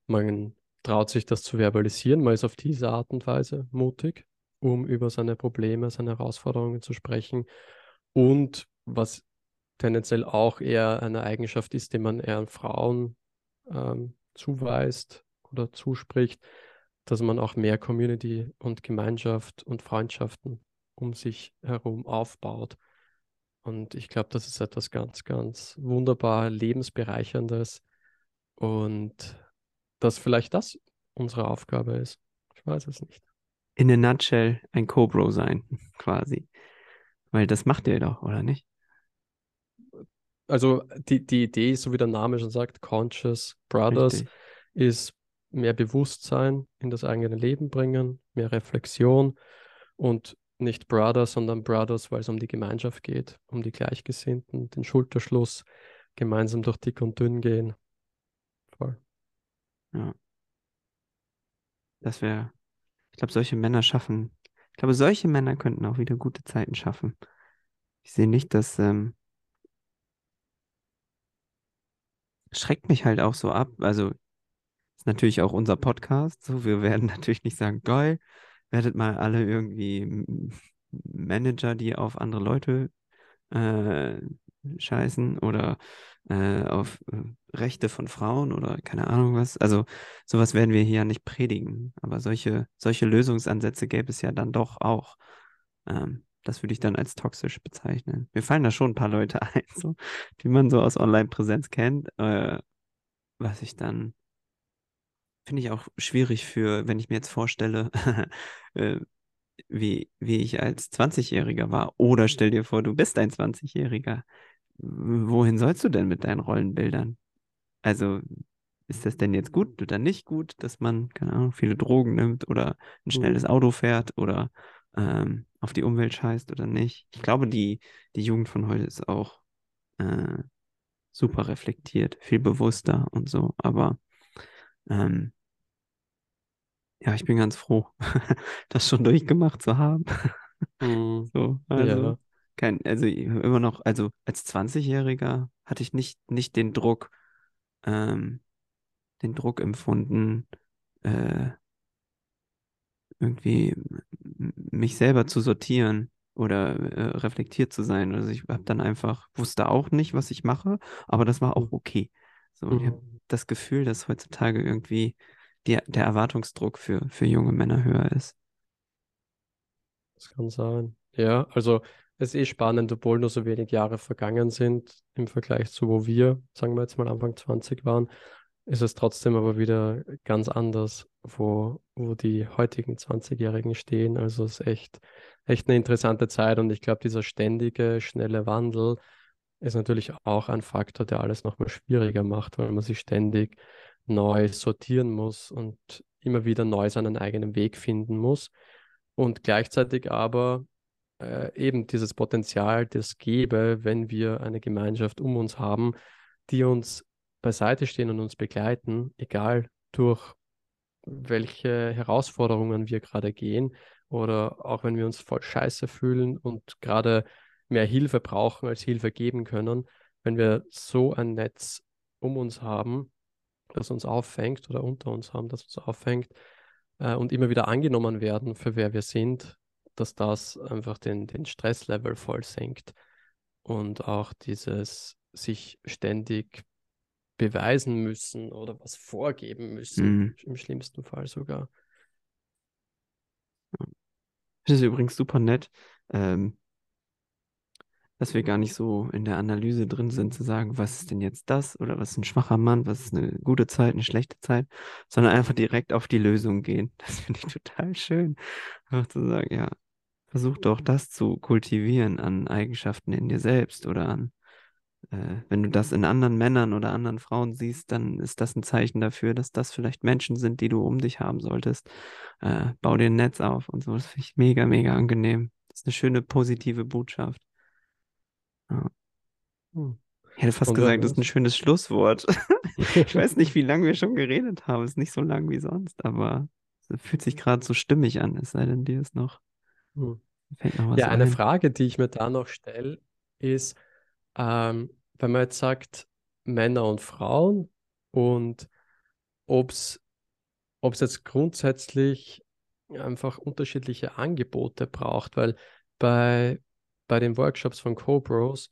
Speaker 1: man traut sich das zu verbalisieren. Man ist auf diese Art und Weise mutig, um über seine Probleme, seine Herausforderungen zu sprechen. Und was tendenziell auch eher eine Eigenschaft ist, die man eher an Frauen ähm, zuweist oder zuspricht, dass man auch mehr Community und Gemeinschaft und Freundschaften um sich herum aufbaut. Und ich glaube, das ist etwas ganz, ganz wunderbar lebensbereicherndes. Und dass vielleicht das unsere Aufgabe ist. Ich weiß es nicht.
Speaker 2: In a nutshell ein Co-Bro sein, quasi. Weil das macht ihr doch, oder nicht?
Speaker 1: Also die, die Idee, so wie der Name schon sagt, Conscious Brothers, Richtig. ist mehr Bewusstsein in das eigene Leben bringen, mehr Reflexion und nicht Brothers, sondern Brothers, weil es um die Gemeinschaft geht, um die Gleichgesinnten, den Schulterschluss, gemeinsam durch dick und dünn gehen. Voll.
Speaker 2: Ja. Das wäre, ich glaube, solche Männer schaffen, ich glaube, solche Männer könnten auch wieder gute Zeiten schaffen. Ich sehe nicht, dass, ähm, schreckt mich halt auch so ab. Also, ist natürlich auch unser Podcast. So, wir werden natürlich nicht sagen, geil, werdet mal alle irgendwie Manager, die auf andere Leute äh, scheißen oder äh, auf äh, Rechte von Frauen oder keine Ahnung was. Also sowas werden wir hier ja nicht predigen. Aber solche, solche Lösungsansätze gäbe es ja dann doch auch. Ähm, das würde ich dann als toxisch bezeichnen. Mir fallen da schon ein paar Leute ein, so, die man so aus Online-Präsenz kennt, äh, was ich dann finde ich auch schwierig für, wenn ich mir jetzt vorstelle, äh, wie, wie ich als 20-Jähriger war. Oder stell dir vor, du bist ein 20-Jähriger wohin sollst du denn mit deinen Rollenbildern? Also ist das denn jetzt gut oder nicht gut, dass man, keine Ahnung, viele Drogen nimmt oder ein schnelles mhm. Auto fährt oder ähm, auf die Umwelt scheißt oder nicht? Ich glaube, die, die Jugend von heute ist auch äh, super reflektiert, viel bewusster und so, aber ähm, ja, ich bin ganz froh, das schon durchgemacht zu haben.
Speaker 1: Mhm.
Speaker 2: So, also. Ja kein, also immer noch, also als 20-Jähriger hatte ich nicht, nicht den Druck, ähm, den Druck empfunden, äh, irgendwie mich selber zu sortieren oder äh, reflektiert zu sein. Also ich habe dann einfach, wusste auch nicht, was ich mache, aber das war auch mhm. okay. So, mhm. ich habe das Gefühl, dass heutzutage irgendwie die, der Erwartungsdruck für, für junge Männer höher ist.
Speaker 1: Das kann sein. Ja, also es ist eh spannend, obwohl nur so wenig Jahre vergangen sind im Vergleich zu wo wir, sagen wir jetzt mal Anfang 20 waren, ist es trotzdem aber wieder ganz anders, wo, wo die heutigen 20-Jährigen stehen. Also es ist echt, echt eine interessante Zeit und ich glaube, dieser ständige, schnelle Wandel ist natürlich auch ein Faktor, der alles nochmal schwieriger macht, weil man sich ständig neu sortieren muss und immer wieder neu seinen eigenen Weg finden muss. Und gleichzeitig aber äh, eben dieses Potenzial, das gäbe, wenn wir eine Gemeinschaft um uns haben, die uns beiseite stehen und uns begleiten, egal durch welche Herausforderungen wir gerade gehen oder auch wenn wir uns voll scheiße fühlen und gerade mehr Hilfe brauchen als Hilfe geben können, wenn wir so ein Netz um uns haben, das uns auffängt oder unter uns haben, das uns auffängt äh, und immer wieder angenommen werden für wer wir sind, dass das einfach den, den Stresslevel voll senkt und auch dieses sich ständig beweisen müssen oder was vorgeben müssen,
Speaker 2: Mhm.
Speaker 1: im schlimmsten Fall sogar.
Speaker 2: Das ist übrigens super nett, ähm, dass wir gar nicht so in der Analyse drin sind, zu sagen, was ist denn jetzt das oder was ist ein schwacher Mann, was ist eine gute Zeit, eine schlechte Zeit, sondern einfach direkt auf die Lösung gehen. Das finde ich total schön. Einfach zu sagen, ja, versuch doch das zu kultivieren an Eigenschaften in dir selbst oder an, äh, wenn du das in anderen Männern oder anderen Frauen siehst, dann ist das ein Zeichen dafür, dass das vielleicht Menschen sind, die du um dich haben solltest. Äh, bau dir ein Netz auf und so. Das finde ich mega, mega angenehm. Das ist eine schöne, positive Botschaft. Ja.
Speaker 1: Hm.
Speaker 2: Ich hätte fast
Speaker 1: Und
Speaker 2: gesagt, das ist ein schönes Schlusswort. Ich weiß nicht, wie lange wir schon geredet haben. Ist nicht so lang wie sonst, aber es fühlt sich gerade so stimmig an, es sei denn, dir ist noch,
Speaker 1: Hm.
Speaker 2: noch
Speaker 1: Ja, eine
Speaker 2: ein.
Speaker 1: Frage, die ich mir da noch stelle, ist, ähm, wenn man jetzt sagt, Männer und Frauen und ob es jetzt grundsätzlich einfach unterschiedliche Angebote braucht, weil bei, bei den Workshops von Cobros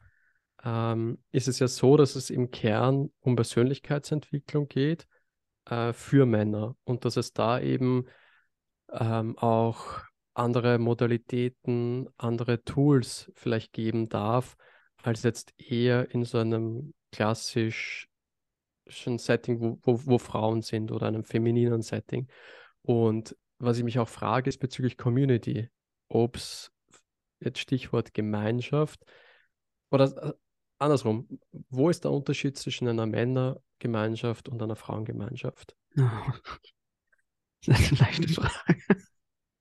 Speaker 1: ähm, ist es ja so, dass es im Kern um Persönlichkeitsentwicklung geht äh, für Männer und dass es da eben ähm, auch andere Modalitäten, andere Tools vielleicht geben darf, als jetzt eher in so einem klassischen Setting, wo, wo, wo Frauen sind oder einem femininen Setting. Und was ich mich auch frage, ist bezüglich Community, ob es jetzt Stichwort Gemeinschaft oder äh, andersrum, wo ist der Unterschied zwischen einer Männergemeinschaft und einer Frauengemeinschaft?
Speaker 2: Das ist eine leichte Frage.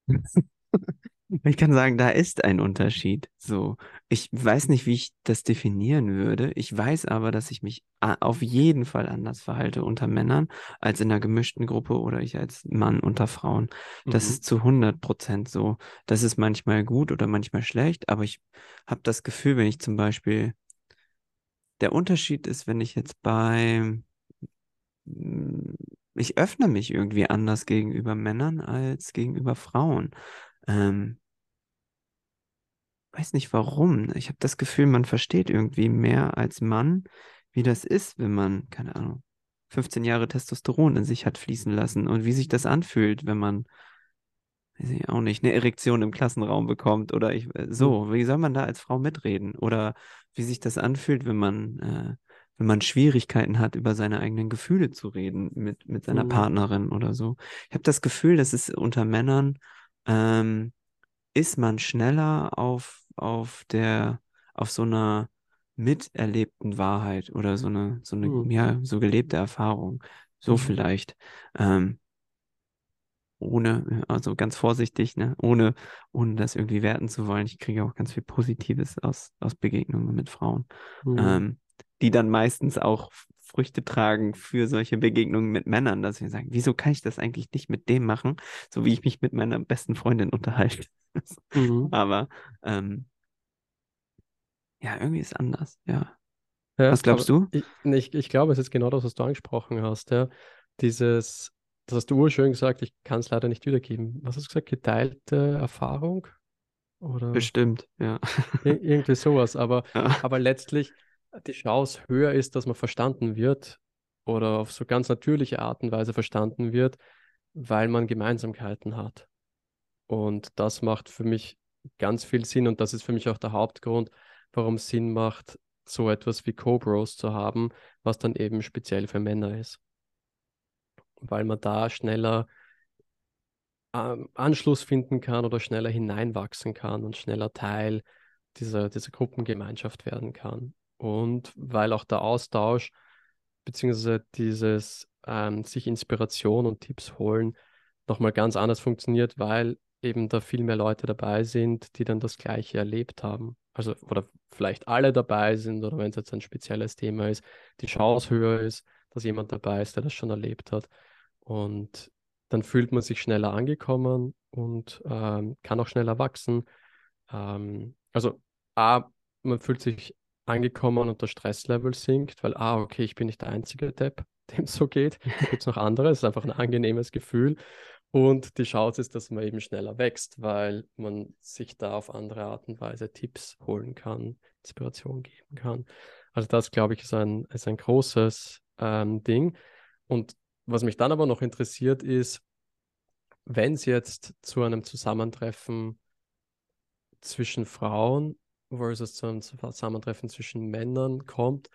Speaker 2: Ich kann sagen, da ist ein Unterschied. So, ich weiß nicht, wie ich das definieren würde. Ich weiß aber, dass ich mich auf jeden Fall anders verhalte unter Männern als in einer gemischten Gruppe oder ich als Mann unter Frauen. Das
Speaker 1: Mhm.
Speaker 2: ist zu 100 Prozent so. Das ist manchmal gut oder manchmal schlecht, aber ich habe das Gefühl, wenn ich zum Beispiel, der Unterschied ist, wenn ich jetzt bei, ich öffne mich irgendwie anders gegenüber Männern als gegenüber Frauen. Ähm, weiß nicht warum. Ich habe das Gefühl, man versteht irgendwie mehr als Mann, wie das ist, wenn man, keine Ahnung, 15 Jahre Testosteron in sich hat fließen lassen und wie sich das anfühlt, wenn man, weiß ich auch nicht, eine Erektion im Klassenraum bekommt oder ich, äh, so, wie soll man da als Frau mitreden? Oder wie sich das anfühlt, wenn man, äh, wenn man Schwierigkeiten hat, über seine eigenen Gefühle zu reden mit, mit seiner
Speaker 1: Mhm.
Speaker 2: Partnerin oder so. Ich habe das Gefühl, dass es unter Männern, ähm, ist man schneller auf, auf der, auf so einer miterlebten Wahrheit oder so eine, so eine,
Speaker 1: Hm.
Speaker 2: ja, so gelebte Erfahrung. So
Speaker 1: Mhm.
Speaker 2: vielleicht. Ähm, ohne, also ganz vorsichtig, ne, ohne, ohne das irgendwie werten zu wollen. Ich kriege auch ganz viel Positives aus, aus Begegnungen mit Frauen,
Speaker 1: Mhm.
Speaker 2: ähm, die dann meistens auch Früchte tragen für solche Begegnungen mit Männern, dass wir sagen, wieso kann ich das eigentlich nicht mit dem machen, so wie ich mich mit meiner besten Freundin unterhalte.
Speaker 1: Mhm.
Speaker 2: Aber ähm, ja, irgendwie ist anders, ja.
Speaker 1: Ja,
Speaker 2: Was glaubst du?
Speaker 1: ich, ich, ich glaube, es ist genau das, was du angesprochen hast, ja. Dieses, das hast du urschön gesagt, ich kann es leider nicht wiedergeben. Was hast du gesagt? Geteilte Erfahrung? Oder
Speaker 2: Bestimmt, ja.
Speaker 1: ir irgendwie sowas. Aber,
Speaker 2: Ja.
Speaker 1: aber letztlich die Chance höher ist, dass man verstanden wird oder auf so ganz natürliche Art und Weise verstanden wird, weil man Gemeinsamkeiten hat. Und das macht für mich ganz viel Sinn und das ist für mich auch der Hauptgrund, warum es Sinn macht, so etwas wie Cobros zu haben, was dann eben speziell für Männer ist. Weil man da schneller ähm, Anschluss finden kann oder schneller hineinwachsen kann und schneller Teil dieser, dieser Gruppengemeinschaft werden kann. Und weil auch der Austausch beziehungsweise dieses ähm, sich Inspiration und Tipps holen nochmal ganz anders funktioniert, weil eben da viel mehr Leute dabei sind, die dann das Gleiche erlebt haben. Also, oder vielleicht alle dabei sind, oder wenn es jetzt ein spezielles Thema ist, die Chance höher ist, dass jemand dabei ist, der das schon erlebt hat. Und dann fühlt man sich schneller angekommen und ähm, kann auch schneller wachsen. Ähm, also, A, man fühlt sich angekommen und das Stresslevel sinkt, weil, ah, okay, ich bin nicht der einzige Depp, dem so geht. Da gibt es noch andere. Es ist einfach ein angenehmes Gefühl. Und die Chance ist, dass man eben schneller wächst, weil man sich da auf andere Art und Weise Tipps holen kann, Inspiration geben kann. Also das, glaube ich, ist ein, ist ein großes ähm, Ding. Und was mich dann aber noch interessiert ist, wenn es jetzt zu einem Zusammentreffen zwischen Frauen versus zu einem Zusammentreffen zwischen Männern kommt,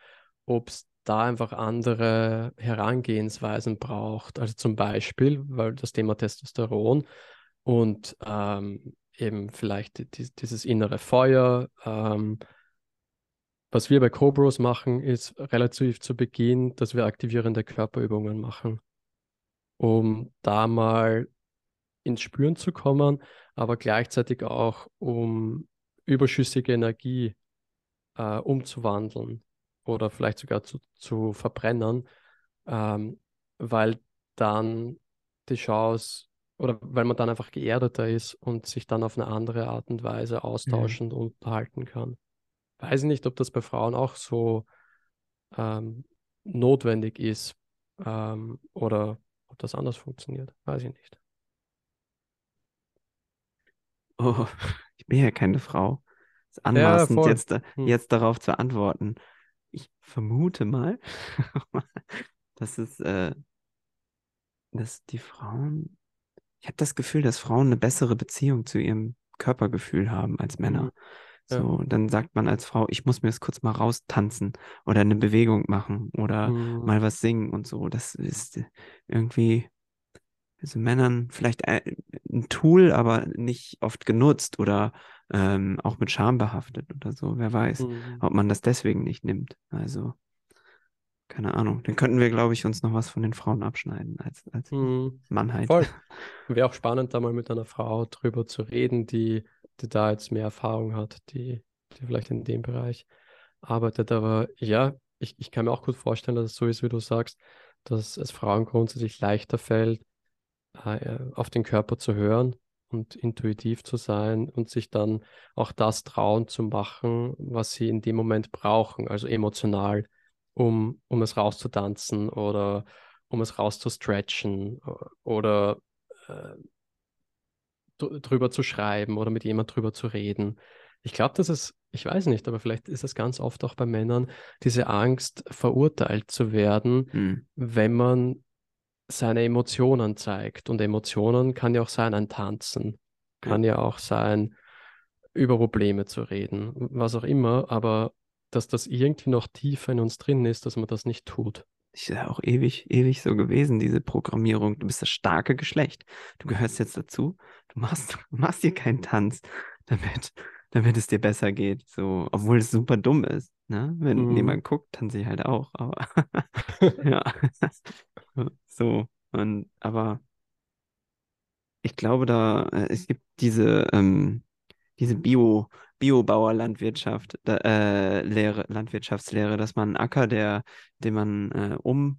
Speaker 1: ob es da einfach andere Herangehensweisen braucht. Also zum Beispiel, weil das Thema Testosteron und ähm, eben vielleicht die, dieses innere Feuer. Ähm, was wir bei Cobros machen, ist relativ zu Beginn, dass wir aktivierende Körperübungen machen, um da mal ins Spüren zu kommen, aber gleichzeitig auch, um überschüssige Energie äh, umzuwandeln oder vielleicht sogar zu, zu verbrennen, ähm, weil dann die Chance oder weil man dann einfach geerdeter ist und sich dann auf eine andere Art und Weise mhm. austauschen mhm. unterhalten kann. Weiß ich nicht, ob das bei Frauen auch so ähm, notwendig ist ähm, oder ob das anders funktioniert. Weiß ich nicht.
Speaker 2: Oh, ich bin ja keine Frau. Es ist anmaßend, ja, jetzt, hm. jetzt darauf zu antworten ich vermute mal, dass es, äh, dass die Frauen, ich habe das Gefühl, dass Frauen eine bessere Beziehung zu ihrem Körpergefühl haben als Männer. Mhm. So, ja. dann sagt man als Frau, ich muss mir das kurz mal raustanzen oder eine Bewegung machen oder mhm. mal was singen und so. Das ist irgendwie also Männern vielleicht ein, ein Tool, aber nicht oft genutzt oder ähm, auch mit Scham behaftet oder so. Wer weiß, mhm. ob man das deswegen nicht nimmt. Also, keine Ahnung. Dann könnten wir, glaube ich, uns noch was von den Frauen abschneiden als, als mhm. Mannheit.
Speaker 1: Voll. Wäre auch spannend, da mal mit einer Frau drüber zu reden, die, die da jetzt mehr Erfahrung hat, die, die vielleicht in dem Bereich arbeitet. Aber ja, ich, ich kann mir auch gut vorstellen, dass es so ist, wie du sagst, dass es Frauen grundsätzlich leichter fällt, äh, auf den Körper zu hören und intuitiv zu sein und sich dann auch das trauen zu machen, was sie in dem Moment brauchen, also emotional, um, um es rauszutanzen oder um es rauszustretchen oder äh, drüber zu schreiben oder mit jemand drüber zu reden. Ich glaube, dass es, ich weiß nicht, aber vielleicht ist es ganz oft auch bei Männern diese Angst, verurteilt zu werden, mhm. wenn man seine Emotionen zeigt. Und Emotionen kann ja auch sein, ein Tanzen, kann ja, ja auch sein, über Probleme zu reden, was auch immer, aber dass das irgendwie noch tiefer in uns drin ist, dass man das nicht tut.
Speaker 2: Ist ja auch ewig, ewig so gewesen, diese Programmierung. Du bist das starke Geschlecht. Du gehörst jetzt dazu. Du machst, du machst hier keinen Tanz, damit, damit es dir besser geht. So, obwohl es super dumm ist. Ne? Wenn mhm. jemand guckt, tanze ich halt auch. Aber ja. So, und, aber ich glaube, da, äh, es gibt diese, ähm, diese Bio, Biobauerlandwirtschaft, äh, Lehre, Landwirtschaftslehre, dass man einen Acker, der, den man äh, um,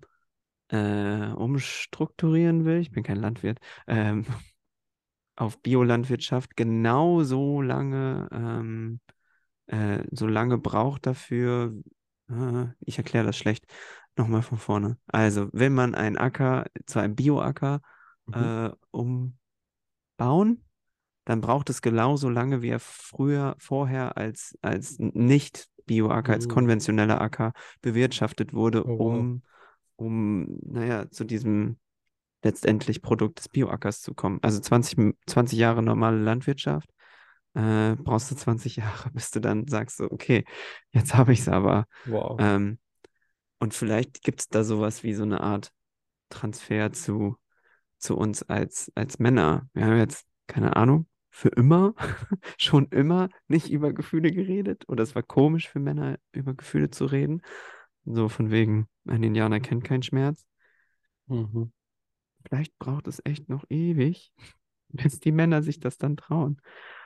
Speaker 2: äh, umstrukturieren will, ich bin kein Landwirt, ähm, auf Biolandwirtschaft genau so lange, ähm, äh, so lange braucht dafür, ich erkläre das schlecht, Nochmal von vorne. Also, wenn man einen Acker zu einem Bioacker mhm. äh, umbauen, dann braucht es genauso lange, wie er früher, vorher als, als nicht Bioacker, mhm. als konventioneller Acker bewirtschaftet wurde, oh, um, um, naja, zu diesem letztendlich Produkt des Bioackers zu kommen. Also 20, 20 Jahre normale Landwirtschaft, äh, brauchst du 20 Jahre, bis du dann sagst, so, okay, jetzt habe ich es aber. Wow. Ähm, und vielleicht gibt es da sowas wie so eine Art Transfer zu, zu uns als, als Männer. Wir haben jetzt, keine Ahnung, für immer, schon immer nicht über Gefühle geredet. Oder es war komisch für Männer, über Gefühle zu reden. So von wegen, ein Indianer kennt keinen Schmerz. Mhm. Vielleicht braucht es echt noch ewig, bis die Männer sich das dann trauen.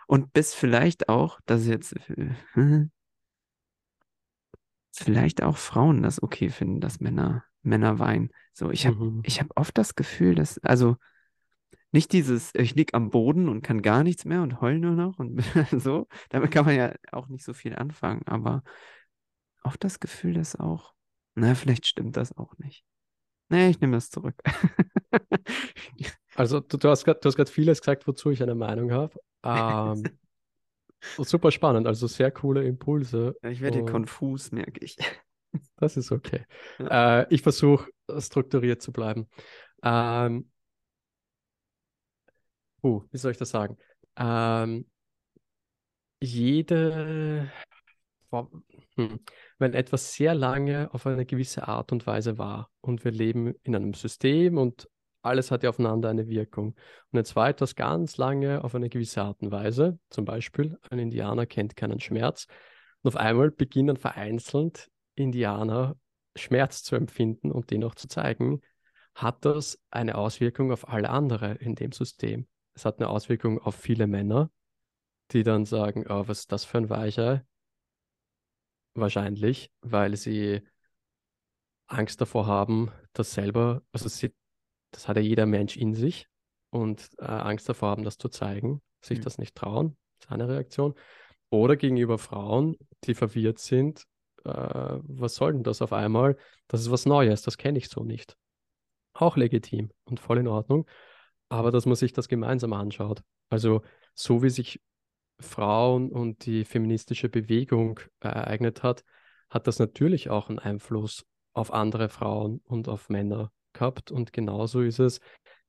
Speaker 2: Und bis vielleicht auch, dass jetzt, vielleicht auch Frauen das okay finden, dass Männer, Männer weinen. So, ich habe mhm. ich hab oft das Gefühl, dass, also nicht dieses, ich lieg am Boden und kann gar nichts mehr und heul nur noch und so. Damit kann man ja auch nicht so viel anfangen, aber oft das Gefühl, dass auch, na, vielleicht stimmt das auch nicht. Nee, ich nehme das zurück.
Speaker 1: Also du, du hast gerade vieles gesagt, wozu ich eine Meinung habe. Ähm, super spannend, also sehr coole Impulse.
Speaker 2: Ich werde konfus, merke ich.
Speaker 1: Das ist okay. Ja. Äh, ich versuche strukturiert zu bleiben. Ähm, uh, wie soll ich das sagen? Ähm, jede, hm, wenn etwas sehr lange auf eine gewisse Art und Weise war und wir leben in einem System und alles hat ja aufeinander eine Wirkung. Und jetzt war etwas ganz lange auf eine gewisse Art und Weise, zum Beispiel ein Indianer kennt keinen Schmerz und auf einmal beginnen vereinzelt Indianer Schmerz zu empfinden und den auch zu zeigen, hat das eine Auswirkung auf alle anderen in dem System. Es hat eine Auswirkung auf viele Männer, die dann sagen, oh, was ist das für ein Weicher? Wahrscheinlich, weil sie Angst davor haben, das selber, also sie, das hat ja jeder Mensch in sich und äh, Angst davor haben, das zu zeigen, sich mhm. das nicht trauen, das ist eine Reaktion. Oder gegenüber Frauen, die verwirrt sind, äh, was soll denn das auf einmal? Das ist was Neues, das kenne ich so nicht. Auch legitim und voll in Ordnung, aber dass man sich das gemeinsam anschaut. Also so wie sich Frauen und die feministische Bewegung ereignet hat, hat das natürlich auch einen Einfluss auf andere Frauen und auf Männer gehabt. Und genauso ist es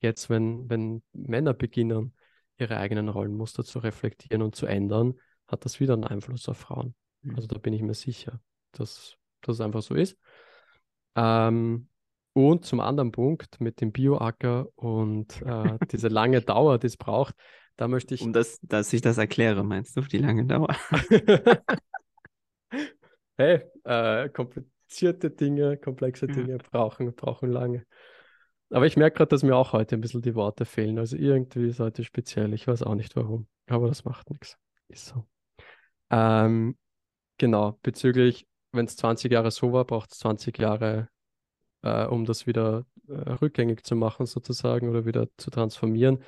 Speaker 1: jetzt, wenn, wenn Männer beginnen, ihre eigenen Rollenmuster zu reflektieren und zu ändern, hat das wieder einen Einfluss auf Frauen. Mhm. Also da bin ich mir sicher, dass das einfach so ist. Ähm, und zum anderen Punkt mit dem Bioacker und äh, diese lange Dauer, die es braucht, da möchte ich.
Speaker 2: Um das, dass ich das erkläre, meinst du, die lange Dauer?
Speaker 1: hey, äh, komplizierte Dinge, komplexe Dinge ja. brauchen, brauchen lange. Aber ich merke gerade, dass mir auch heute ein bisschen die Worte fehlen. Also irgendwie ist heute speziell. Ich weiß auch nicht warum. Aber das macht nichts. Ist so. Ähm, genau, bezüglich, wenn es 20 Jahre so war, braucht es 20 Jahre, äh, um das wieder äh, rückgängig zu machen, sozusagen, oder wieder zu transformieren.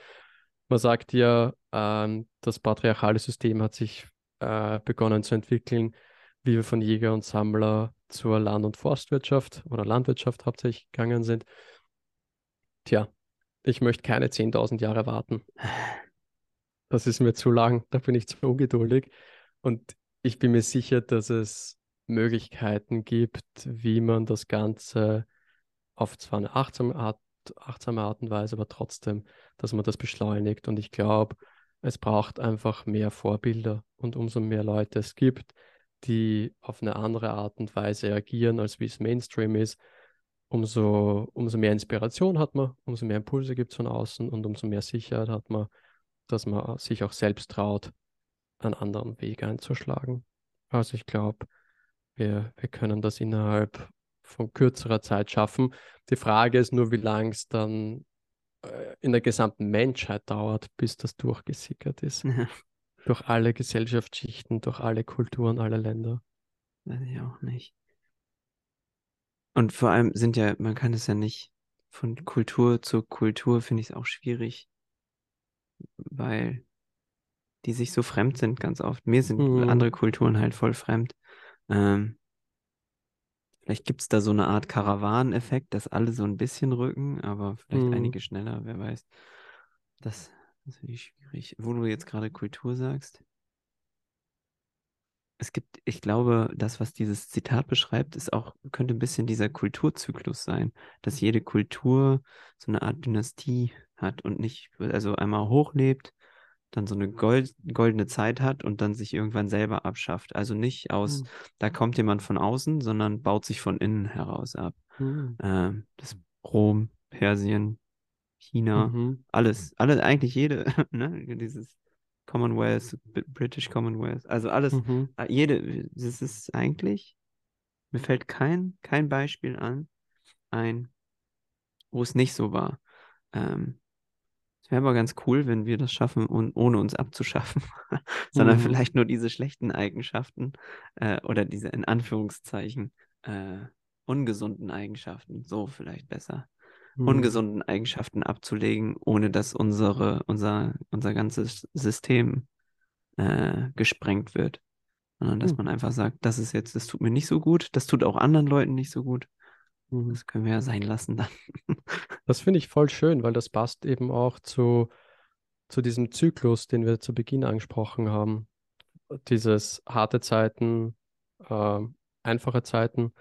Speaker 1: Man sagt ja, ähm, das patriarchale System hat sich äh, begonnen zu entwickeln, wie wir von Jäger und Sammler zur Land- und Forstwirtschaft oder Landwirtschaft hauptsächlich gegangen sind. Tja, ich möchte keine 10.000 Jahre warten. Das ist mir zu lang, da bin ich zu ungeduldig. Und ich bin mir sicher, dass es Möglichkeiten gibt, wie man das Ganze auf zwar eine achtsame Art achtsame Art und Weise, aber trotzdem, dass man das beschleunigt. Und ich glaube, es braucht einfach mehr Vorbilder und umso mehr Leute es gibt, die auf eine andere Art und Weise agieren, als wie es Mainstream ist, umso, umso mehr Inspiration hat man, umso mehr Impulse gibt es von außen und umso mehr Sicherheit hat man, dass man sich auch selbst traut, einen anderen Weg einzuschlagen. Also ich glaube, wir, wir können das innerhalb von kürzerer Zeit schaffen. Die Frage ist nur, wie lange es dann äh, in der gesamten Menschheit dauert, bis das durchgesickert ist. Durch alle Gesellschaftsschichten, durch alle Kulturen, alle Länder.
Speaker 2: Weiß ich auch nicht. Und vor allem sind ja, man kann es ja nicht von Kultur zu Kultur, finde ich es auch schwierig, weil die sich so fremd sind ganz oft. Mir sind mhm. andere Kulturen halt voll fremd. Ähm, Vielleicht gibt es da so eine Art Karawaneneffekt, dass alle so ein bisschen rücken, aber vielleicht mhm. einige schneller, wer weiß. Das, das finde ich schwierig. Wo du jetzt gerade Kultur sagst. Es gibt, ich glaube, das, was dieses Zitat beschreibt, ist auch, könnte ein bisschen dieser Kulturzyklus sein, dass jede Kultur so eine Art Dynastie hat und nicht, also einmal hochlebt, dann so eine Gold, goldene Zeit hat und dann sich irgendwann selber abschafft. Also nicht aus, mhm. da kommt jemand von außen, sondern baut sich von innen heraus ab. Mhm. Äh, das Rom, Persien, China, mhm. alles, alle, eigentlich jede, ne, dieses Commonwealth, British Commonwealth, also alles, mhm. äh, jede, das ist eigentlich, mir fällt kein, kein Beispiel an, ein, wo es nicht so war. Ähm, wäre aber ganz cool, wenn wir das schaffen, und, ohne uns abzuschaffen, sondern mhm. vielleicht nur diese schlechten Eigenschaften äh, oder diese in Anführungszeichen äh, ungesunden Eigenschaften, so vielleicht besser, mhm. ungesunden Eigenschaften abzulegen, ohne dass unsere, unser, unser ganzes System äh, gesprengt wird. Sondern dass mhm. man einfach sagt, das ist jetzt, das tut mir nicht so gut, das tut auch anderen Leuten nicht so gut.
Speaker 1: Mhm.
Speaker 2: Das können wir ja sein lassen dann.
Speaker 1: Das finde ich voll schön, weil das passt eben auch zu, zu diesem Zyklus, den wir zu Beginn angesprochen haben. Dieses harte Zeiten, äh, einfache Zeiten,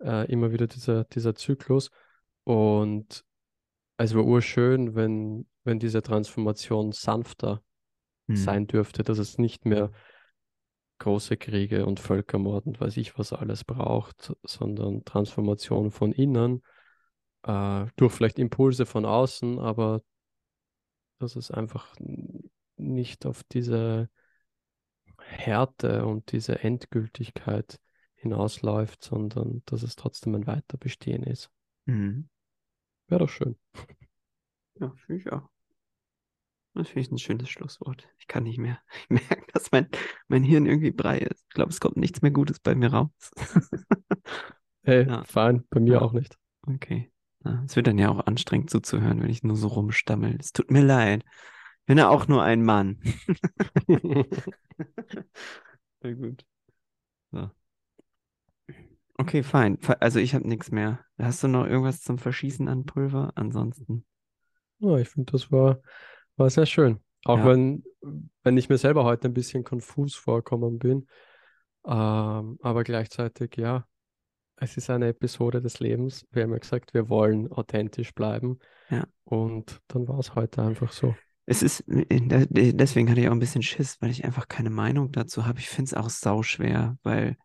Speaker 1: äh, immer wieder dieser, dieser Zyklus. Und es war urschön, wenn, wenn diese Transformation sanfter
Speaker 2: Hm.
Speaker 1: sein dürfte, dass es nicht mehr große Kriege und Völkermord und weiß ich was alles braucht, sondern Transformation von innen, äh, durch vielleicht Impulse von außen, aber dass es einfach nicht auf diese Härte und diese Endgültigkeit hinausläuft, sondern dass es trotzdem ein Weiterbestehen ist.
Speaker 2: Mhm.
Speaker 1: Wäre doch schön.
Speaker 2: Ja, finde ich auch. Das finde ich ein schönes Schlusswort. Ich kann nicht mehr. Ich merke, dass mein, mein Hirn irgendwie Brei ist. Ich glaube, es kommt nichts mehr Gutes bei mir raus.
Speaker 1: Hey,
Speaker 2: Ja.
Speaker 1: fein, bei mir
Speaker 2: Ja.
Speaker 1: auch nicht.
Speaker 2: Okay. Ja, es wird dann ja auch anstrengend zuzuhören, wenn ich nur so rumstammel. Es tut mir leid. Ich bin ja auch nur ein Mann. Na gut. So. Okay, fein. Fe- Also ich habe nichts mehr. Hast du noch irgendwas zum Verschießen an Pulver? Ansonsten.
Speaker 1: Ja, ich finde, das war, war sehr schön. Auch
Speaker 2: Ja.
Speaker 1: wenn, wenn ich mir selber heute ein bisschen konfus vorkommen bin. Ähm, aber gleichzeitig, ja, es ist eine Episode des Lebens. Wir haben ja gesagt, wir wollen authentisch bleiben.
Speaker 2: Ja.
Speaker 1: Und dann war es heute einfach so.
Speaker 2: Es ist, äh, de- de- deswegen hatte ich auch ein bisschen Schiss, weil ich einfach keine Meinung dazu habe. Ich finde es auch sauschwer, weil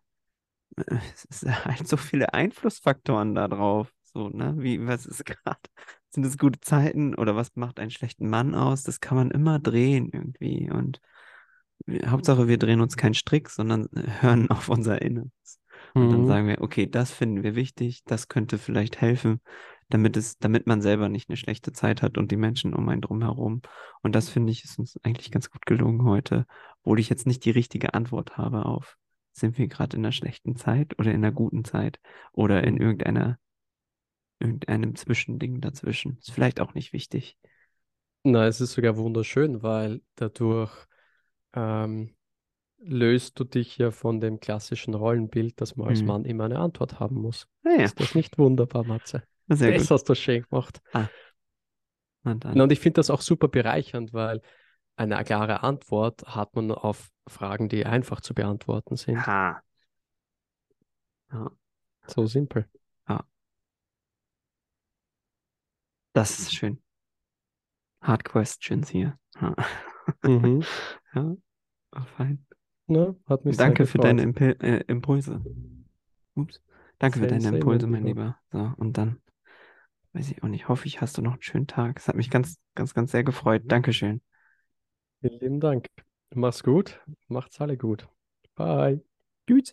Speaker 2: es ist halt so viele Einflussfaktoren da drauf. So, ne? Wie, was ist gerade? Sind es gute Zeiten oder was macht einen schlechten Mann aus? Das kann man immer drehen irgendwie. Und Hauptsache, wir drehen uns keinen Strick, sondern hören auf unser Inneres. Und dann
Speaker 1: Mhm.
Speaker 2: sagen wir, okay, das finden wir wichtig, das könnte vielleicht helfen, damit es, damit man selber nicht eine schlechte Zeit hat und die Menschen um einen drum herum. Und das finde ich, ist uns eigentlich ganz gut gelungen heute, obwohl ich jetzt nicht die richtige Antwort habe auf, sind wir gerade in einer schlechten Zeit oder in einer guten Zeit oder in irgendeiner, irgendeinem Zwischending dazwischen. Ist vielleicht auch nicht wichtig.
Speaker 1: Na, es ist sogar wunderschön, weil dadurch ähm, löst du dich ja von dem klassischen Rollenbild, dass man als
Speaker 2: Hm.
Speaker 1: Mann immer eine Antwort haben muss.
Speaker 2: Naja,
Speaker 1: Ist das nicht wunderbar, Matze?
Speaker 2: sehr
Speaker 1: Das
Speaker 2: gut.
Speaker 1: hast du schön gemacht.
Speaker 2: Na, dann.
Speaker 1: Und ich finde das auch super bereichernd, weil eine klare Antwort hat man auf Fragen, die einfach zu beantworten sind.
Speaker 2: Ha. Ja,
Speaker 1: So simpel.
Speaker 2: das ist schön. Hard Questions hier. Ha.
Speaker 1: Mhm.
Speaker 2: Ja, oh, fein.
Speaker 1: Na, hat mich sehr
Speaker 2: Danke für deine. Impul äh, Impulse. Ups. Danke für
Speaker 1: Same,
Speaker 2: deine Impulse,
Speaker 1: mein
Speaker 2: mein Lieber. So, und dann, weiß ich auch nicht, hoffe ich, hast du noch einen schönen Tag. Es hat mich ganz, ganz, ganz sehr gefreut. Dankeschön.
Speaker 1: Vielen lieben Dank. Mach's gut. Macht's alle gut. Bye.
Speaker 2: Tschüss.